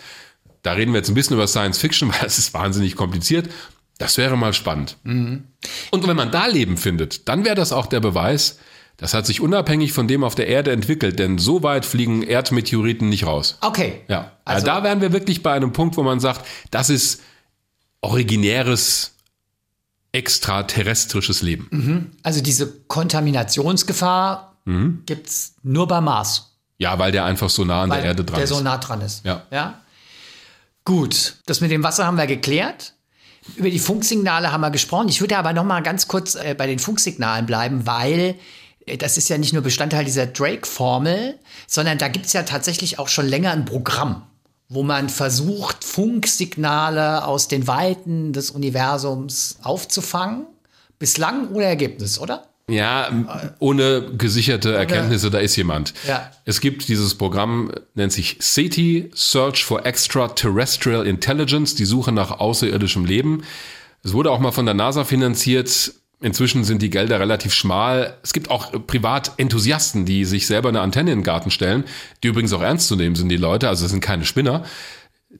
da reden wir jetzt ein bisschen über Science Fiction, (laughs) weil es ist wahnsinnig kompliziert. Das wäre mal spannend. Mhm. Und wenn man da Leben findet, dann wäre das auch der Beweis, das hat sich unabhängig von dem auf der Erde entwickelt, denn so weit fliegen Erdmeteoriten nicht raus. Okay. Ja. Also ja, da wären wir wirklich bei einem Punkt, wo man sagt, das ist originäres extraterrestrisches Leben. Mhm. Also diese Kontaminationsgefahr mhm. gibt es nur bei Mars. Ja, weil der einfach so nah an weil der Erde dran der ist. Der so nah dran ist. Ja. ja. Gut, das mit dem Wasser haben wir geklärt. Über die Funksignale haben wir gesprochen. Ich würde aber noch mal ganz kurz äh, bei den Funksignalen bleiben, weil äh, das ist ja nicht nur Bestandteil dieser Drake-Formel, sondern da gibt es ja tatsächlich auch schon länger ein Programm wo man versucht, Funksignale aus den Weiten des Universums aufzufangen. Bislang ohne Ergebnis, oder? Ja, ohne gesicherte Erkenntnisse, da ist jemand. Ja. Es gibt dieses Programm, nennt sich SETI, Search for Extraterrestrial Intelligence, die Suche nach außerirdischem Leben. Es wurde auch mal von der NASA finanziert. Inzwischen sind die Gelder relativ schmal. Es gibt auch Privatenthusiasten, die sich selber eine Antenne in den Garten stellen, die übrigens auch ernst zu nehmen sind, die Leute, also das sind keine Spinner.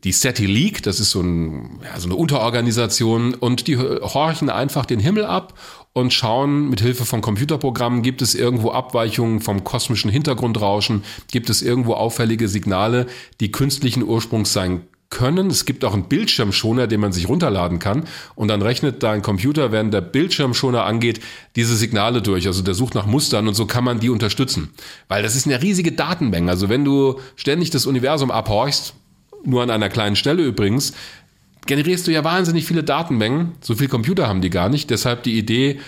Die SETI League, das ist so, ein, ja, so eine Unterorganisation und die horchen einfach den Himmel ab und schauen mit Hilfe von Computerprogrammen, gibt es irgendwo Abweichungen vom kosmischen Hintergrundrauschen, gibt es irgendwo auffällige Signale, die künstlichen Ursprungs sein können. Es gibt auch einen Bildschirmschoner, den man sich runterladen kann. Und dann rechnet dein Computer, während der Bildschirmschoner angeht, diese Signale durch. Also der sucht nach Mustern und so kann man die unterstützen. Weil das ist eine riesige Datenmenge. Also wenn du ständig das Universum abhorchst, nur an einer kleinen Stelle übrigens, generierst du ja wahnsinnig viele Datenmengen. So viel Computer haben die gar nicht. Deshalb die Idee,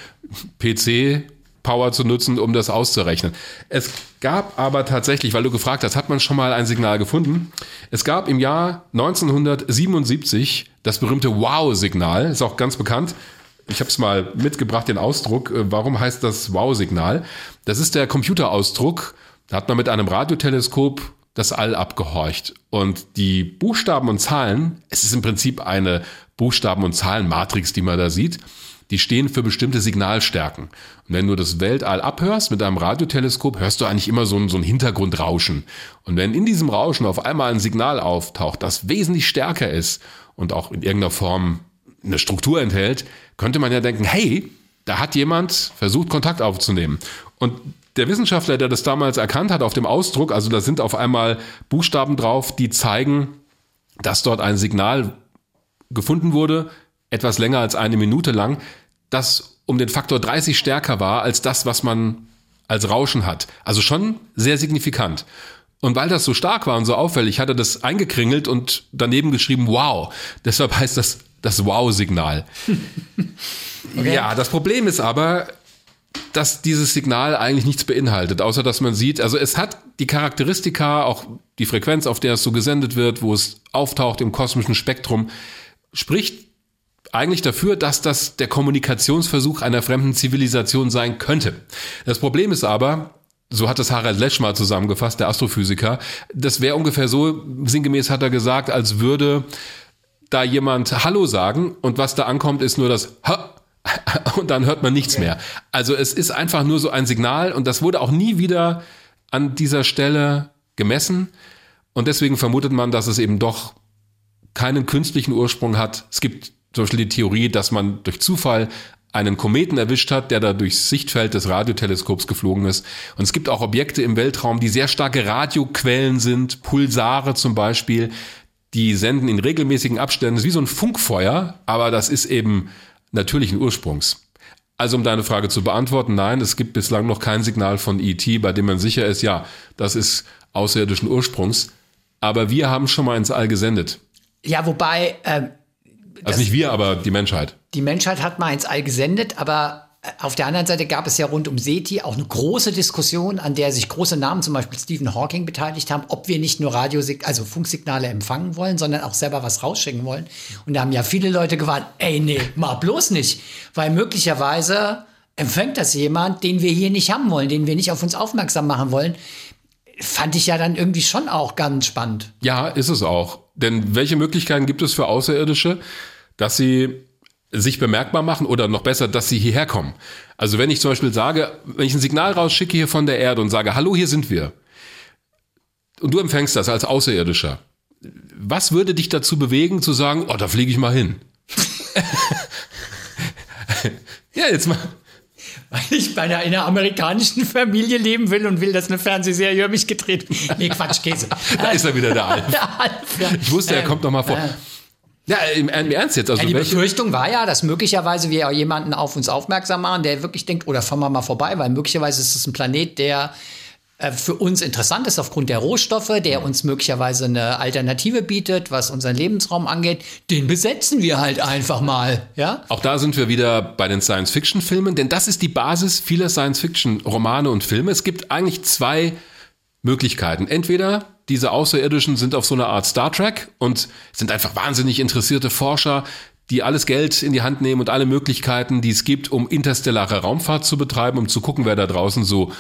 PC, Power zu nutzen, um das auszurechnen. Es gab aber tatsächlich, weil du gefragt hast, hat man schon mal ein Signal gefunden? Es gab im Jahr 1977 das berühmte Wow-Signal, ist auch ganz bekannt. Ich habe es mal mitgebracht, den Ausdruck. Äh, warum heißt das Wow-Signal? Das ist der Computerausdruck. Da hat man mit einem Radioteleskop das All abgehorcht. Und die Buchstaben und Zahlen, es ist im Prinzip eine Buchstaben- und Zahlenmatrix, die man da sieht die stehen für bestimmte Signalstärken. Und wenn du das Weltall abhörst mit einem Radioteleskop, hörst du eigentlich immer so ein, so ein Hintergrundrauschen. Und wenn in diesem Rauschen auf einmal ein Signal auftaucht, das wesentlich stärker ist und auch in irgendeiner Form eine Struktur enthält, könnte man ja denken, hey, da hat jemand versucht, Kontakt aufzunehmen. Und der Wissenschaftler, der das damals erkannt hat auf dem Ausdruck, also da sind auf einmal Buchstaben drauf, die zeigen, dass dort ein Signal gefunden wurde, etwas länger als eine Minute lang, das um den Faktor 30 stärker war als das, was man als Rauschen hat. Also schon sehr signifikant. Und weil das so stark war und so auffällig, hat er das eingekringelt und daneben geschrieben, wow. Deshalb heißt das das Wow-Signal. (laughs) okay. Ja, das Problem ist aber, dass dieses Signal eigentlich nichts beinhaltet, außer dass man sieht, also es hat die Charakteristika, auch die Frequenz, auf der es so gesendet wird, wo es auftaucht im kosmischen Spektrum, spricht eigentlich dafür, dass das der Kommunikationsversuch einer fremden Zivilisation sein könnte. Das Problem ist aber, so hat es Harald Lesch mal zusammengefasst, der Astrophysiker, das wäre ungefähr so, sinngemäß hat er gesagt, als würde da jemand Hallo sagen und was da ankommt, ist nur das Ha (laughs) und dann hört man nichts mehr. Also es ist einfach nur so ein Signal und das wurde auch nie wieder an dieser Stelle gemessen und deswegen vermutet man, dass es eben doch keinen künstlichen Ursprung hat. Es gibt zum Beispiel die Theorie, dass man durch Zufall einen Kometen erwischt hat, der da durchs Sichtfeld des Radioteleskops geflogen ist. Und es gibt auch Objekte im Weltraum, die sehr starke Radioquellen sind, Pulsare zum Beispiel, die senden in regelmäßigen Abständen, das ist wie so ein Funkfeuer, aber das ist eben natürlichen Ursprungs. Also um deine Frage zu beantworten, nein, es gibt bislang noch kein Signal von ET, bei dem man sicher ist, ja, das ist außerirdischen Ursprungs. Aber wir haben schon mal ins All gesendet. Ja, wobei, äh, also nicht wir, aber die Menschheit. Die Menschheit hat mal ins All gesendet, aber auf der anderen Seite gab es ja rund um SETI auch eine große Diskussion, an der sich große Namen, zum Beispiel Stephen Hawking, beteiligt haben, ob wir nicht nur Radio, also Funksignale empfangen wollen, sondern auch selber was rausschicken wollen. Und da haben ja viele Leute gewarnt, ey, nee, mal bloß nicht. Weil möglicherweise empfängt das jemand, den wir hier nicht haben wollen, den wir nicht auf uns aufmerksam machen wollen. Fand ich ja dann irgendwie schon auch ganz spannend. Ja, ist es auch. Denn welche Möglichkeiten gibt es für Außerirdische, dass sie sich bemerkbar machen oder noch besser, dass sie hierher kommen. Also wenn ich zum Beispiel sage, wenn ich ein Signal rausschicke hier von der Erde und sage, hallo, hier sind wir, und du empfängst das als Außerirdischer, was würde dich dazu bewegen zu sagen, oh, da fliege ich mal hin? (laughs) ja, jetzt mal. Weil ich bei einer, einer, amerikanischen Familie leben will und will, dass eine Fernsehserie über mich gedreht wird. Nee, Quatsch, Käse. da ist er wieder, der Alf. (laughs) der Alf ja. Ich wusste, er kommt noch mal vor. Ja, im, im Ernst jetzt. Also ja, die welche? Befürchtung war ja, dass möglicherweise wir jemanden auf uns aufmerksam machen, der wirklich denkt, oder fahren wir mal vorbei, weil möglicherweise ist es ein Planet, der äh, für uns interessant ist aufgrund der Rohstoffe, der uns möglicherweise eine Alternative bietet, was unseren Lebensraum angeht, den besetzen wir halt einfach mal, ja? Auch da sind wir wieder bei den Science-Fiction-Filmen, denn das ist die Basis vieler Science-Fiction-Romane und Filme. Es gibt eigentlich zwei Möglichkeiten. Entweder diese Außerirdischen sind auf so einer Art Star Trek und sind einfach wahnsinnig interessierte Forscher, die alles Geld in die Hand nehmen und alle Möglichkeiten, die es gibt, um interstellare Raumfahrt zu betreiben, um zu gucken, wer da draußen so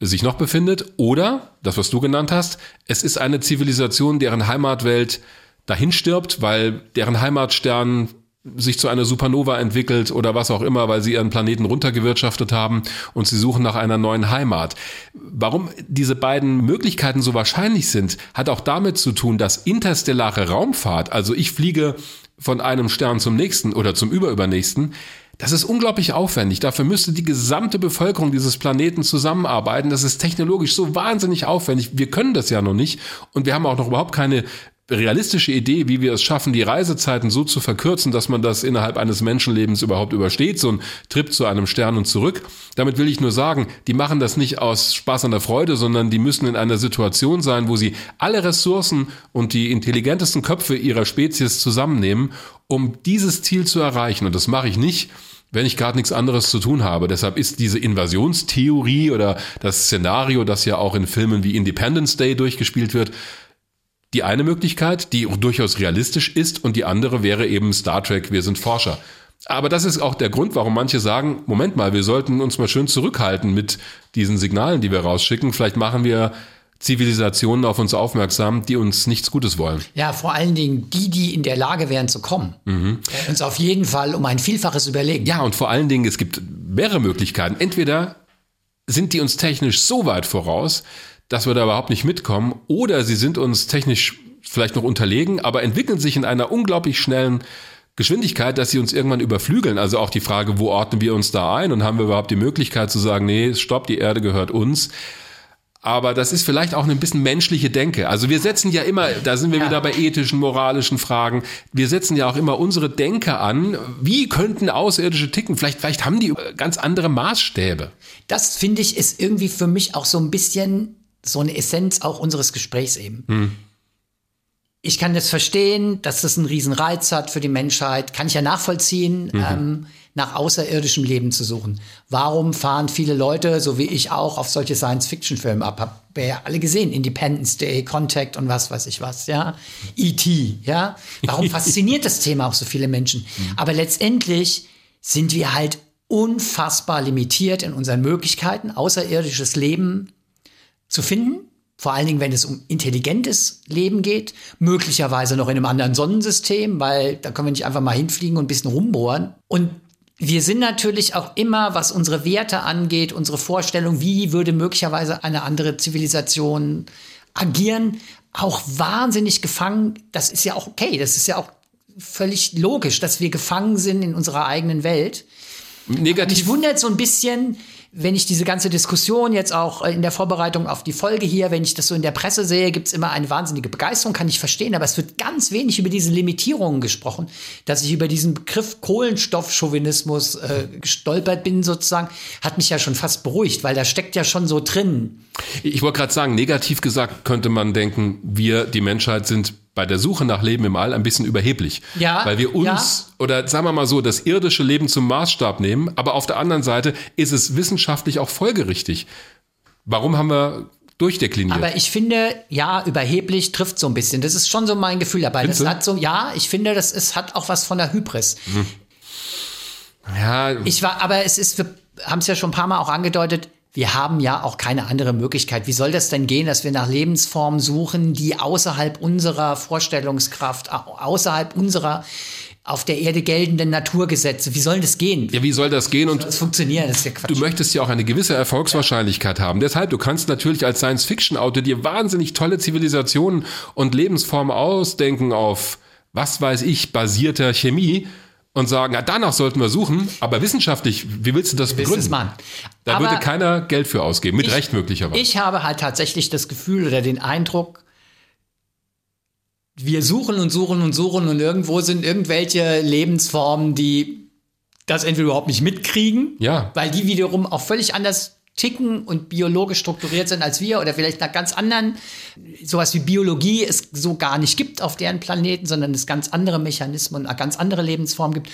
sich noch befindet. Oder, das was du genannt hast, es ist eine Zivilisation, deren Heimatwelt dahin stirbt, weil deren Heimatstern sich zu einer Supernova entwickelt oder was auch immer, weil sie ihren Planeten runtergewirtschaftet haben und sie suchen nach einer neuen Heimat. Warum diese beiden Möglichkeiten so wahrscheinlich sind, hat auch damit zu tun, dass interstellare Raumfahrt, also ich fliege von einem Stern zum nächsten oder zum überübernächsten, das ist unglaublich aufwendig. Dafür müsste die gesamte Bevölkerung dieses Planeten zusammenarbeiten. Das ist technologisch so wahnsinnig aufwendig. Wir können das ja noch nicht. Und wir haben auch noch überhaupt keine realistische Idee, wie wir es schaffen, die Reisezeiten so zu verkürzen, dass man das innerhalb eines Menschenlebens überhaupt übersteht, so ein Trip zu einem Stern und zurück. Damit will ich nur sagen, die machen das nicht aus Spaß an der Freude, sondern die müssen in einer Situation sein, wo sie alle Ressourcen und die intelligentesten Köpfe ihrer Spezies zusammennehmen, um dieses Ziel zu erreichen. Und das mache ich nicht, wenn ich gerade nichts anderes zu tun habe. Deshalb ist diese Invasionstheorie oder das Szenario, das ja auch in Filmen wie Independence Day durchgespielt wird, die eine Möglichkeit, die durchaus realistisch ist, und die andere wäre eben Star Trek, wir sind Forscher. Aber das ist auch der Grund, warum manche sagen, Moment mal, wir sollten uns mal schön zurückhalten mit diesen Signalen, die wir rausschicken. Vielleicht machen wir Zivilisationen auf uns aufmerksam, die uns nichts Gutes wollen. Ja, vor allen Dingen die, die in der Lage wären zu kommen. Mhm. Uns auf jeden Fall um ein Vielfaches überlegen. Ja, und vor allen Dingen, es gibt mehrere Möglichkeiten. Entweder sind die uns technisch so weit voraus, dass wir da überhaupt nicht mitkommen. Oder sie sind uns technisch vielleicht noch unterlegen, aber entwickeln sich in einer unglaublich schnellen Geschwindigkeit, dass sie uns irgendwann überflügeln. Also auch die Frage, wo ordnen wir uns da ein und haben wir überhaupt die Möglichkeit zu sagen, nee, stopp, die Erde gehört uns. Aber das ist vielleicht auch ein bisschen menschliche Denke. Also wir setzen ja immer, da sind wir ja. wieder bei ethischen, moralischen Fragen. Wir setzen ja auch immer unsere Denke an. Wie könnten Außerirdische ticken? Vielleicht, vielleicht haben die ganz andere Maßstäbe. Das finde ich ist irgendwie für mich auch so ein bisschen so eine Essenz auch unseres Gesprächs eben. Hm. Ich kann das verstehen, dass das einen riesen Reiz hat für die Menschheit, kann ich ja nachvollziehen, mhm. ähm, nach außerirdischem Leben zu suchen. Warum fahren viele Leute, so wie ich auch, auf solche Science-Fiction-Filme ab? Ihr ja alle gesehen, Independence Day, Contact und was weiß ich was, ja? E.T., ja? Warum (laughs) fasziniert das Thema auch so viele Menschen? Mhm. Aber letztendlich sind wir halt unfassbar limitiert in unseren Möglichkeiten, außerirdisches Leben zu finden. Vor allen Dingen, wenn es um intelligentes Leben geht, möglicherweise noch in einem anderen Sonnensystem, weil da können wir nicht einfach mal hinfliegen und ein bisschen rumbohren. Und wir sind natürlich auch immer, was unsere Werte angeht, unsere Vorstellung, wie würde möglicherweise eine andere Zivilisation agieren, auch wahnsinnig gefangen. Das ist ja auch okay, das ist ja auch völlig logisch, dass wir gefangen sind in unserer eigenen Welt. Negativ. Mich wundert so ein bisschen, wenn ich diese ganze Diskussion jetzt auch in der Vorbereitung auf die Folge hier, wenn ich das so in der Presse sehe, gibt's immer eine wahnsinnige Begeisterung, kann ich verstehen, aber es wird ganz wenig über diese Limitierungen gesprochen, dass ich über diesen Begriff Kohlenstoffchauvinismus äh, gestolpert bin sozusagen, hat mich ja schon fast beruhigt, weil da steckt ja schon so drin. Ich wollte gerade sagen, negativ gesagt könnte man denken, wir, die Menschheit, sind bei der Suche nach Leben im All ein bisschen überheblich. Ja, Weil wir uns, ja. oder sagen wir mal so, das irdische Leben zum Maßstab nehmen, aber auf der anderen Seite ist es wissenschaftlich auch folgerichtig. Warum haben wir durchdekliniert? Aber ich finde, ja, überheblich trifft so ein bisschen. Das ist schon so mein Gefühl dabei. Findest Das du? hat so, ja, ich finde, das ist, hat auch was von der Hybris. ja, Ich war, aber es ist, wir haben es ja schon ein paar Mal auch angedeutet, wir haben ja auch keine andere Möglichkeit. Wie soll das denn gehen, dass wir nach Lebensformen suchen, die außerhalb unserer Vorstellungskraft, au- außerhalb unserer auf der Erde geltenden Naturgesetze, wie soll das gehen? ja, wie soll das gehen? Und Das funktioniert, das ist ja Quatsch. Du möchtest ja auch eine gewisse Erfolgswahrscheinlichkeit haben. Deshalb, du kannst natürlich als Science-Fiction-Autor dir wahnsinnig tolle Zivilisationen und Lebensformen ausdenken auf, was weiß ich, basierter Chemie und sagen, ja, danach sollten wir suchen, aber wissenschaftlich, wie willst du das begründen? Da Aber würde keiner Geld für ausgeben, mit ich- Recht möglicherweise. Ich habe halt tatsächlich das Gefühl oder den Eindruck, wir suchen und suchen und suchen und irgendwo sind irgendwelche Lebensformen, die das entweder überhaupt nicht mitkriegen, Ja. weil die wiederum auch völlig anders ticken und biologisch strukturiert sind als wir oder vielleicht nach ganz anderen, sowas wie Biologie es so gar nicht gibt auf deren Planeten, sondern es ganz andere Mechanismen und ganz andere Lebensformen gibt.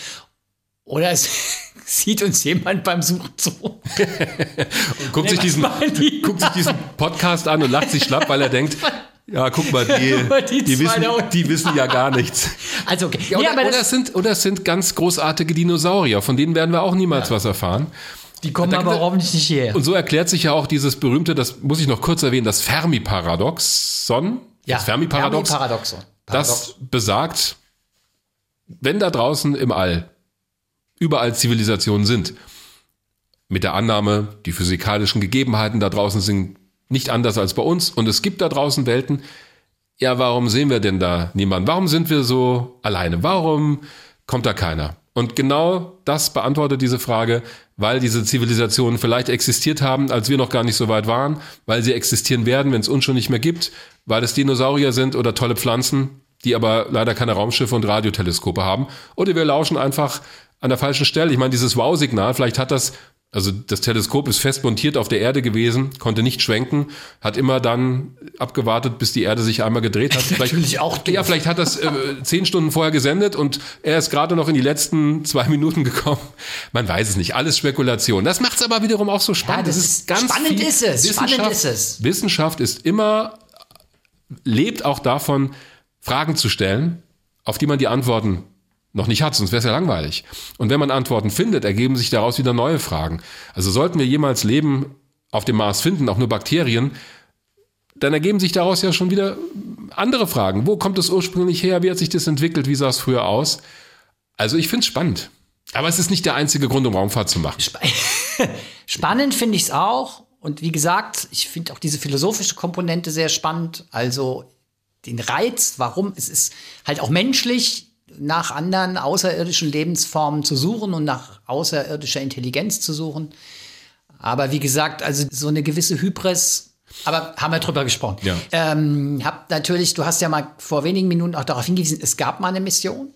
Oder es (laughs) sieht uns jemand beim Suchen (laughs) zu. guckt, sich was diesen, die? (laughs) guckt sich diesen Podcast an und lacht sich schlapp, weil er denkt, ja, guck mal, die, Die die, wissen, die wissen ja gar nichts. Also, okay. Ja, oder, aber oder, das, sind, oder es sind ganz großartige Dinosaurier, von denen werden wir auch niemals was erfahren. Die kommen aber hoffentlich nicht hierher. Und so erklärt sich ja auch dieses berühmte, das muss ich noch kurz erwähnen, das Fermi-Paradoxon. das Fermi-Paradox, Fermi-Paradoxon. das besagt, wenn da draußen im All überall Zivilisationen sind, mit der Annahme, die physikalischen Gegebenheiten da draußen sind nicht anders als bei uns und es gibt da draußen Welten, ja, warum sehen wir denn da niemanden? Warum sind wir so alleine? Warum kommt da keiner? Und genau das beantwortet diese Frage, weil diese Zivilisationen vielleicht existiert haben, als wir noch gar nicht so weit waren, weil sie existieren werden, wenn es uns schon nicht mehr gibt, weil es Dinosaurier sind oder tolle Pflanzen, die aber leider keine Raumschiffe und Radioteleskope haben. Oder wir lauschen einfach an der falschen Stelle. Ich meine, dieses Wow-Signal, vielleicht hat das also das Teleskop ist fest montiert auf der Erde gewesen, konnte nicht schwenken, hat immer dann abgewartet, bis die Erde sich einmal gedreht hat. (laughs) Vielleicht, Natürlich auch doof. Ja, vielleicht hat das äh, zehn Stunden vorher gesendet und er ist gerade noch in die letzten zwei Minuten gekommen. Man weiß es nicht. Alles Spekulation. Das macht es aber wiederum auch so spannend. Ja, das ist- spannend ist es. Spannend Wissenschaft- ist es. Wissenschaft ist immer, lebt auch davon, Fragen zu stellen, auf die man die Antworten noch nicht hat, sonst wäre es ja langweilig. Und wenn man Antworten findet, ergeben sich daraus wieder neue Fragen. Also sollten wir jemals Leben auf dem Mars finden, auch nur Bakterien, dann ergeben sich daraus ja schon wieder andere Fragen. Wo kommt es ursprünglich her? Wie hat sich das entwickelt? Wie sah es früher aus? Also ich finde es spannend. Aber es ist nicht der einzige Grund, um Raumfahrt zu machen. (laughs) Spannend finde ich es auch. Und wie gesagt, ich finde auch diese philosophische Komponente sehr spannend. Also den Reiz, warum es ist halt auch menschlich, nach anderen außerirdischen Lebensformen zu suchen und nach außerirdischer Intelligenz zu suchen. Aber wie gesagt, also so eine gewisse Hybris, aber haben wir drüber gesprochen. Ja. Ähm, hab natürlich, du hast ja mal vor wenigen Minuten auch darauf hingewiesen, es gab mal eine Mission.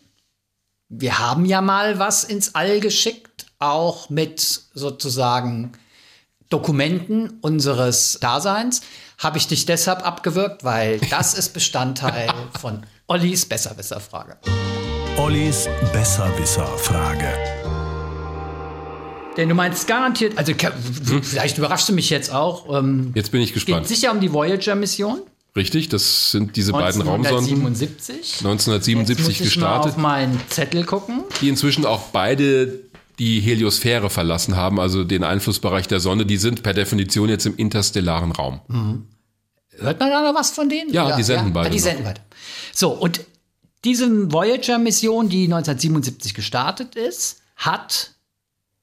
Wir haben ja mal was ins All geschickt, auch mit sozusagen Dokumenten unseres Daseins. Habe ich dich deshalb abgewürgt, weil das ist Bestandteil (laughs) von Ollis Besserwisser-Frage. Ollis Besserwisser-Frage. Denn du meinst garantiert, also vielleicht überraschst du mich jetzt auch. Ähm, Jetzt bin ich geht gespannt. sicher um die Voyager-Mission. Richtig, das sind diese beiden Raumsonden 1977. 1977 Jetzt muss ich mal auf gestartet, meinen Zettel gucken. die inzwischen auch beide die Heliosphäre verlassen haben, also den Einflussbereich der Sonne. Die sind per Definition jetzt im interstellaren Raum. Hört man da noch was von denen? Ja, die senden beide Ah, die noch. senden weiter. So, und diese Voyager-Mission, die 1977 gestartet ist, hat,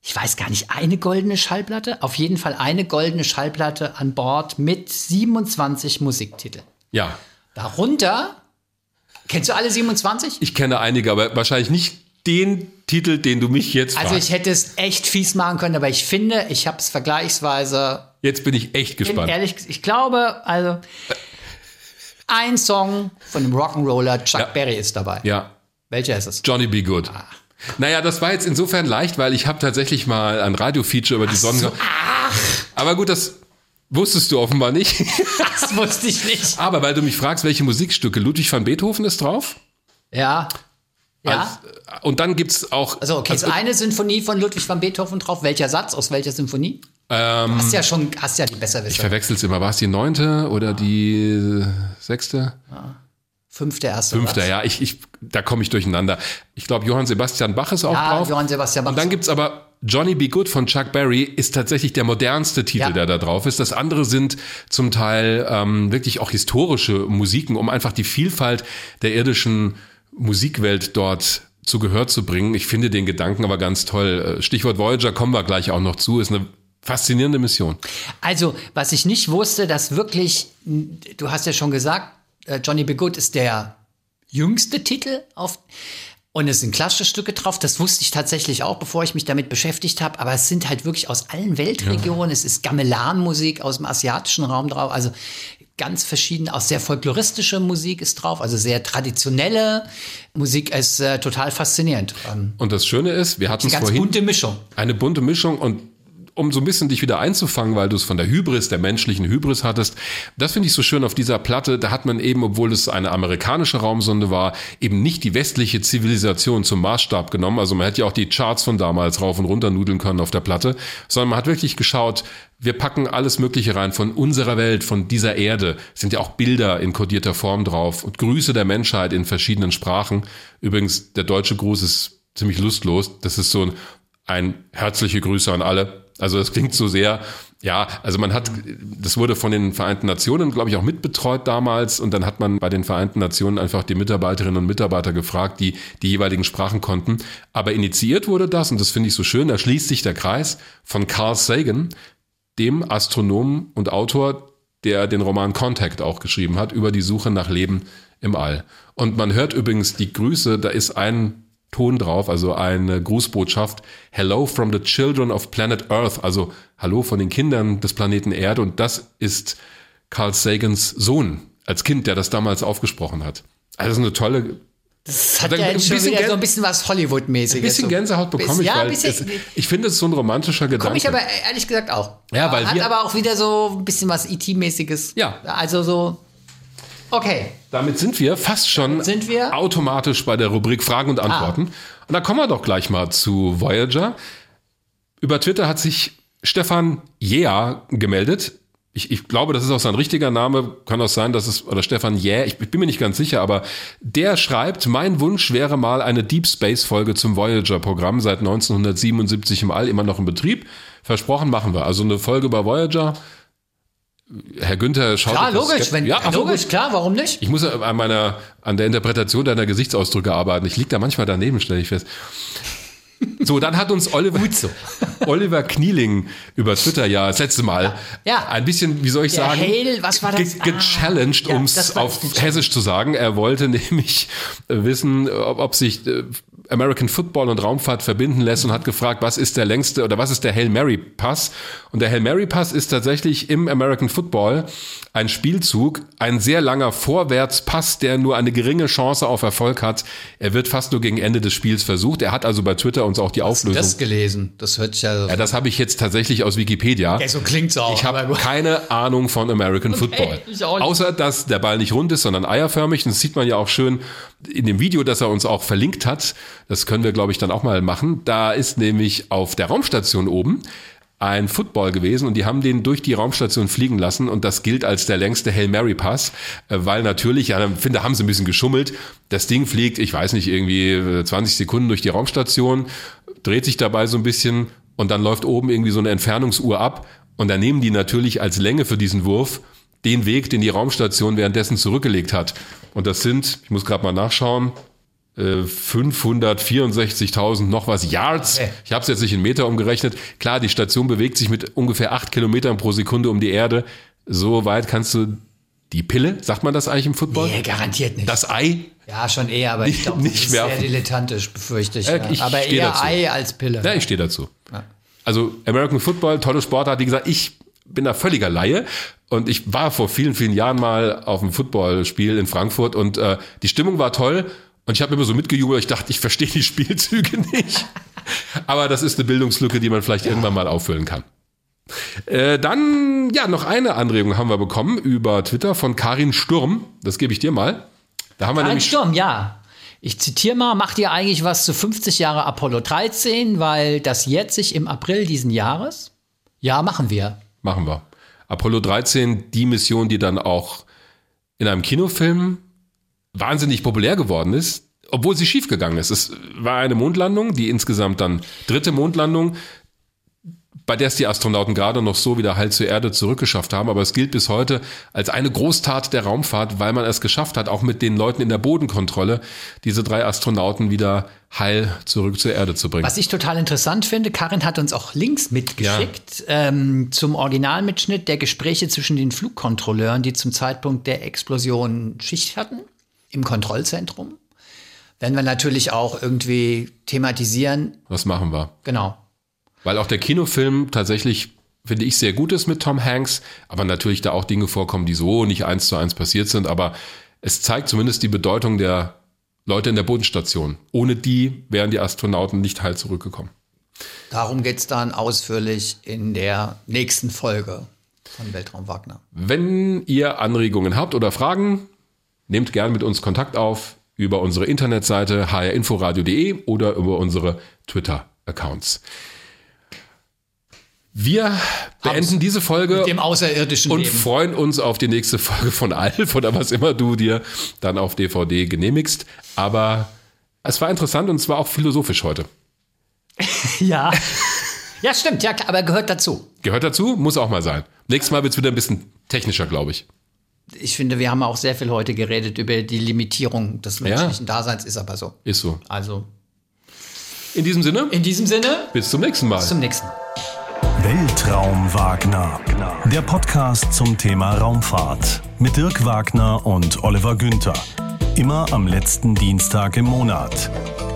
ich weiß gar nicht, eine goldene Schallplatte? Auf jeden Fall eine goldene Schallplatte an Bord mit 27 Musiktiteln. Ja, Darunter, kennst du alle 27? ich kenne einige, aber wahrscheinlich nicht den Titel, den du mich jetzt Also fragst. ich hätte es echt fies machen können, aber ich finde, ich habe es vergleichsweise Jetzt bin ich echt gespannt. ehrlich, ich glaube, also ein Song von dem Rock'n'Roller Chuck Ja. Berry ist dabei. Ja, Welcher ist es? Johnny B. Good. Ah. Naja, das war jetzt insofern leicht, weil ich habe tatsächlich mal ein Radio-Feature über die Sonne. Aber gut, das Wusstest du offenbar nicht. (laughs) Das wusste ich nicht. Aber weil du mich fragst, welche Musikstücke, Ludwig van Beethoven ist drauf. Ja. Ja. Als, und dann gibt's auch. Also, okay, ist eine Sinfonie von Ludwig van Beethoven drauf. Welcher Satz aus welcher Sinfonie? Ähm, hast ja schon, hast ja die Besserwisser. Ich verwechsel's immer. War es die neunte oder die sechste? Fünfte erste. Fünfter, Satz. ja. Ich, ich, da komme ich durcheinander. Ich glaube, Johann Sebastian Bach ist auch Ja, drauf. Johann Sebastian Bach. Und dann gibt's aber Johnny Be Good von Chuck Berry ist tatsächlich der modernste Titel, Ja. der da drauf ist. Das andere sind zum Teil ähm, wirklich auch historische Musiken, um einfach die Vielfalt der irdischen Musikwelt dort zu Gehör zu bringen. Ich finde den Gedanken aber ganz toll. Äh, Stichwort Voyager kommen wir gleich auch noch zu. Ist eine faszinierende Mission. Also, was ich nicht wusste, dass wirklich, du hast ja schon gesagt, äh, Johnny Be Good ist der jüngste Titel auf. Und es sind klassische Stücke drauf. Das wusste ich tatsächlich auch, bevor ich mich damit beschäftigt habe. Aber es sind halt wirklich aus allen Weltregionen. Es ist Gamelan-Musik aus dem asiatischen Raum drauf. Also ganz verschieden, auch sehr folkloristische Musik ist drauf. Also sehr traditionelle Musik ist äh, total faszinierend. Ähm, Und das Schöne ist, wir hatten es ganz vorhin. bunte Mischung. Eine bunte Mischung und um so ein bisschen dich wieder einzufangen, weil du es von der Hybris, der menschlichen Hybris hattest. Das finde ich so schön auf dieser Platte. Da hat man eben, obwohl es eine amerikanische Raumsonde war, eben nicht die westliche Zivilisation zum Maßstab genommen. Also man hätte ja auch die Charts von damals rauf und runter nudeln können auf der Platte, sondern man hat wirklich geschaut, wir packen alles Mögliche rein von unserer Welt, von dieser Erde. Es sind ja auch Bilder in kodierter Form drauf und Grüße der Menschheit in verschiedenen Sprachen. Übrigens, der deutsche Gruß ist ziemlich lustlos. Das ist so ein, ein herzliche Grüße an alle. Also das klingt so sehr, ja, also man hat, das wurde von den Vereinten Nationen, glaube ich, auch mitbetreut damals und dann hat man bei den Vereinten Nationen einfach die Mitarbeiterinnen und Mitarbeiter gefragt, die die jeweiligen Sprachen konnten. Aber initiiert wurde das, und das finde ich so schön, da schließt sich der Kreis von Carl Sagan, dem Astronomen und Autor, der den Roman Contact auch geschrieben hat, über die Suche nach Leben im All. Und man hört übrigens die Grüße, da ist ein Ton drauf, also eine Grußbotschaft. Hello from the children of planet Earth, also Hallo von den Kindern des Planeten Erde. Und das ist Carl Sagans Sohn als Kind, der das damals aufgesprochen hat. Also eine tolle, Das hat ja ein schon bisschen wieder so ein bisschen was Hollywood-mäßiges. ein bisschen. Gänsehaut bekomme ich, ja, ein weil bisschen, es, ich finde es so ein romantischer Gedanke. Komme ich aber ehrlich gesagt auch. Ja, weil Hat wir- aber auch wieder so ein bisschen was IT-mäßiges. Ja. Also so. Okay. Damit sind wir fast schon sind wir- Ah. automatisch bei der Rubrik Fragen und Antworten. Und da kommen wir doch gleich mal zu Voyager. Über Twitter hat sich Stefan Jea gemeldet. Ich, ich glaube, das ist auch sein richtiger Name. Kann auch sein, dass es, oder Stefan Jä, ich, ich bin mir nicht ganz sicher, aber der schreibt, mein Wunsch wäre mal eine Deep Space Folge zum Voyager-Programm seit 1977 im All, immer noch in Betrieb. Versprochen machen wir. Also eine Folge über Voyager. Herr Günther schaut. Klar, logisch. Wenn, ja, so, logisch, klar, warum nicht? ich muss an meiner, an der Interpretation deiner Gesichtsausdrücke arbeiten. Ich lieg da manchmal daneben, stelle ich fest. So, dann hat uns Oliver, (laughs) Oliver Knieling über Twitter ja das letzte Mal Ja. ein bisschen, wie soll ich Der sagen, Hail, was war das? ge- gechallenged, Ah, ja, um es war auf. Hessisch zu sagen. Er wollte (laughs) nämlich äh, wissen, ob, ob sich äh, American Football und Raumfahrt verbinden lässt und hat gefragt, was ist der längste oder was ist der Hail Mary Pass? Und der Hail Mary Pass ist tatsächlich im American Football ein Spielzug, ein sehr langer Vorwärtspass, der nur eine geringe Chance auf Erfolg hat. Er wird fast nur gegen Ende des Spiels versucht. Er hat also bei Twitter uns auch die Auflösung. Das gelesen. Das hört sich ja. ja, das habe ich jetzt tatsächlich aus Wikipedia. Ja, so klingt's auch. Ich habe keine Ahnung von American Football. auch nicht. Außer, dass der Ball nicht rund ist, sondern eierförmig. Und das sieht man ja auch schön in dem Video, das er uns auch verlinkt hat. Das können wir, glaube ich, dann auch mal machen. Da ist nämlich auf der Raumstation oben ein Football gewesen und die haben den durch die Raumstation fliegen lassen und das gilt als der längste Hail Mary Pass, äh, weil natürlich, ja, ich finde, haben sie ein bisschen geschummelt. Das Ding fliegt, ich weiß nicht, irgendwie äh, 20 Sekunden durch die Raumstation, dreht sich dabei so ein bisschen und dann läuft oben irgendwie so eine Entfernungsuhr ab und dann nehmen die natürlich als Länge für diesen Wurf den Weg, den die Raumstation währenddessen zurückgelegt hat. Und das sind, ich muss gerade mal nachschauen, äh, 564.000 noch was Yards. Ich habe es jetzt nicht in Meter umgerechnet. Klar, die Station bewegt sich mit ungefähr acht Kilometern pro Sekunde um die Erde. So weit kannst du die Pille, sagt man das eigentlich im Football? Nee, garantiert nicht. Das Ei? ja, schon eher, aber ich Nicht- glaube, nicht das ist sehr dilettantisch, befürchte ich. Äh, ja. ich aber eher dazu. Ei als Pille. Ja, ich stehe dazu. Also American Football, tolle Sportart. Wie gesagt, ich bin da völliger Laie. Und ich war vor vielen, vielen Jahren mal auf einem Footballspiel in Frankfurt und äh, die Stimmung war toll. Und ich habe immer so mitgejubelt, ich dachte, ich verstehe die Spielzüge (laughs) nicht. Aber das ist eine Bildungslücke, die man vielleicht irgendwann mal auffüllen kann. Äh, dann, ja, noch eine Anregung haben wir bekommen über Twitter von Karin Sturm. Das gebe ich dir mal. Da haben wir Karin Sturm, ja. Ich zitiere mal, macht ihr eigentlich was zu 50 Jahre Apollo 13, weil das jetzt sich im April diesen Jahres? Ja, machen wir. Machen wir. Apollo 13, die Mission, die dann auch in einem Kinofilm wahnsinnig populär geworden ist, obwohl sie schiefgegangen ist. Es war eine Mondlandung, die insgesamt dann dritte Mondlandung, bei der es die Astronauten gerade noch so wieder heil zur Erde zurückgeschafft haben. Aber es gilt bis heute als eine Großtat der Raumfahrt, weil man es geschafft hat, auch mit den Leuten in der Bodenkontrolle, diese drei Astronauten wieder heil zurück zur Erde zu bringen. Was ich total interessant finde, Karin hat uns auch Links mitgeschickt ja. ähm, zum Originalmitschnitt der Gespräche zwischen den Flugkontrolleuren, die zum Zeitpunkt der Explosion Schicht hatten im Kontrollzentrum. Werden wir natürlich auch irgendwie thematisieren. Was machen wir? Genau. Weil auch der Kinofilm tatsächlich, finde ich, sehr gut ist mit Tom Hanks, aber natürlich da auch Dinge vorkommen, die so nicht eins zu eins passiert sind, aber es zeigt zumindest die Bedeutung der Leute in der Bodenstation. Ohne die wären die Astronauten nicht heil zurückgekommen. Darum geht es dann ausführlich in der nächsten Folge von Weltraum Wagner. Wenn ihr Anregungen habt oder Fragen, nehmt gerne mit uns Kontakt auf über unsere Internetseite hrinforadio.de oder über unsere Twitter-Accounts. Wir beenden diese Folge mit dem außerirdischen und Leben. freuen uns auf die nächste Folge von Alf oder was immer du dir dann auf DVD genehmigst. Aber es war interessant und es war auch philosophisch heute. (laughs) ja. Ja, stimmt, ja, aber gehört dazu. Gehört dazu, muss auch mal sein. Nächstes Mal wird es wieder ein bisschen technischer, glaube ich. Ich finde, wir haben auch sehr viel heute geredet über die Limitierung des menschlichen ja. Daseins, ist aber so. Ist so. Also. In diesem Sinne. In diesem Sinne. Bis zum nächsten Mal. Bis zum nächsten Mal. Weltraum Wagner. Der Podcast zum Thema Raumfahrt mit Dirk Wagner und Oliver Günther. Immer am letzten Dienstag im Monat.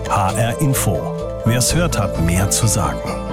HR Info. Wer es hört, hat mehr zu sagen.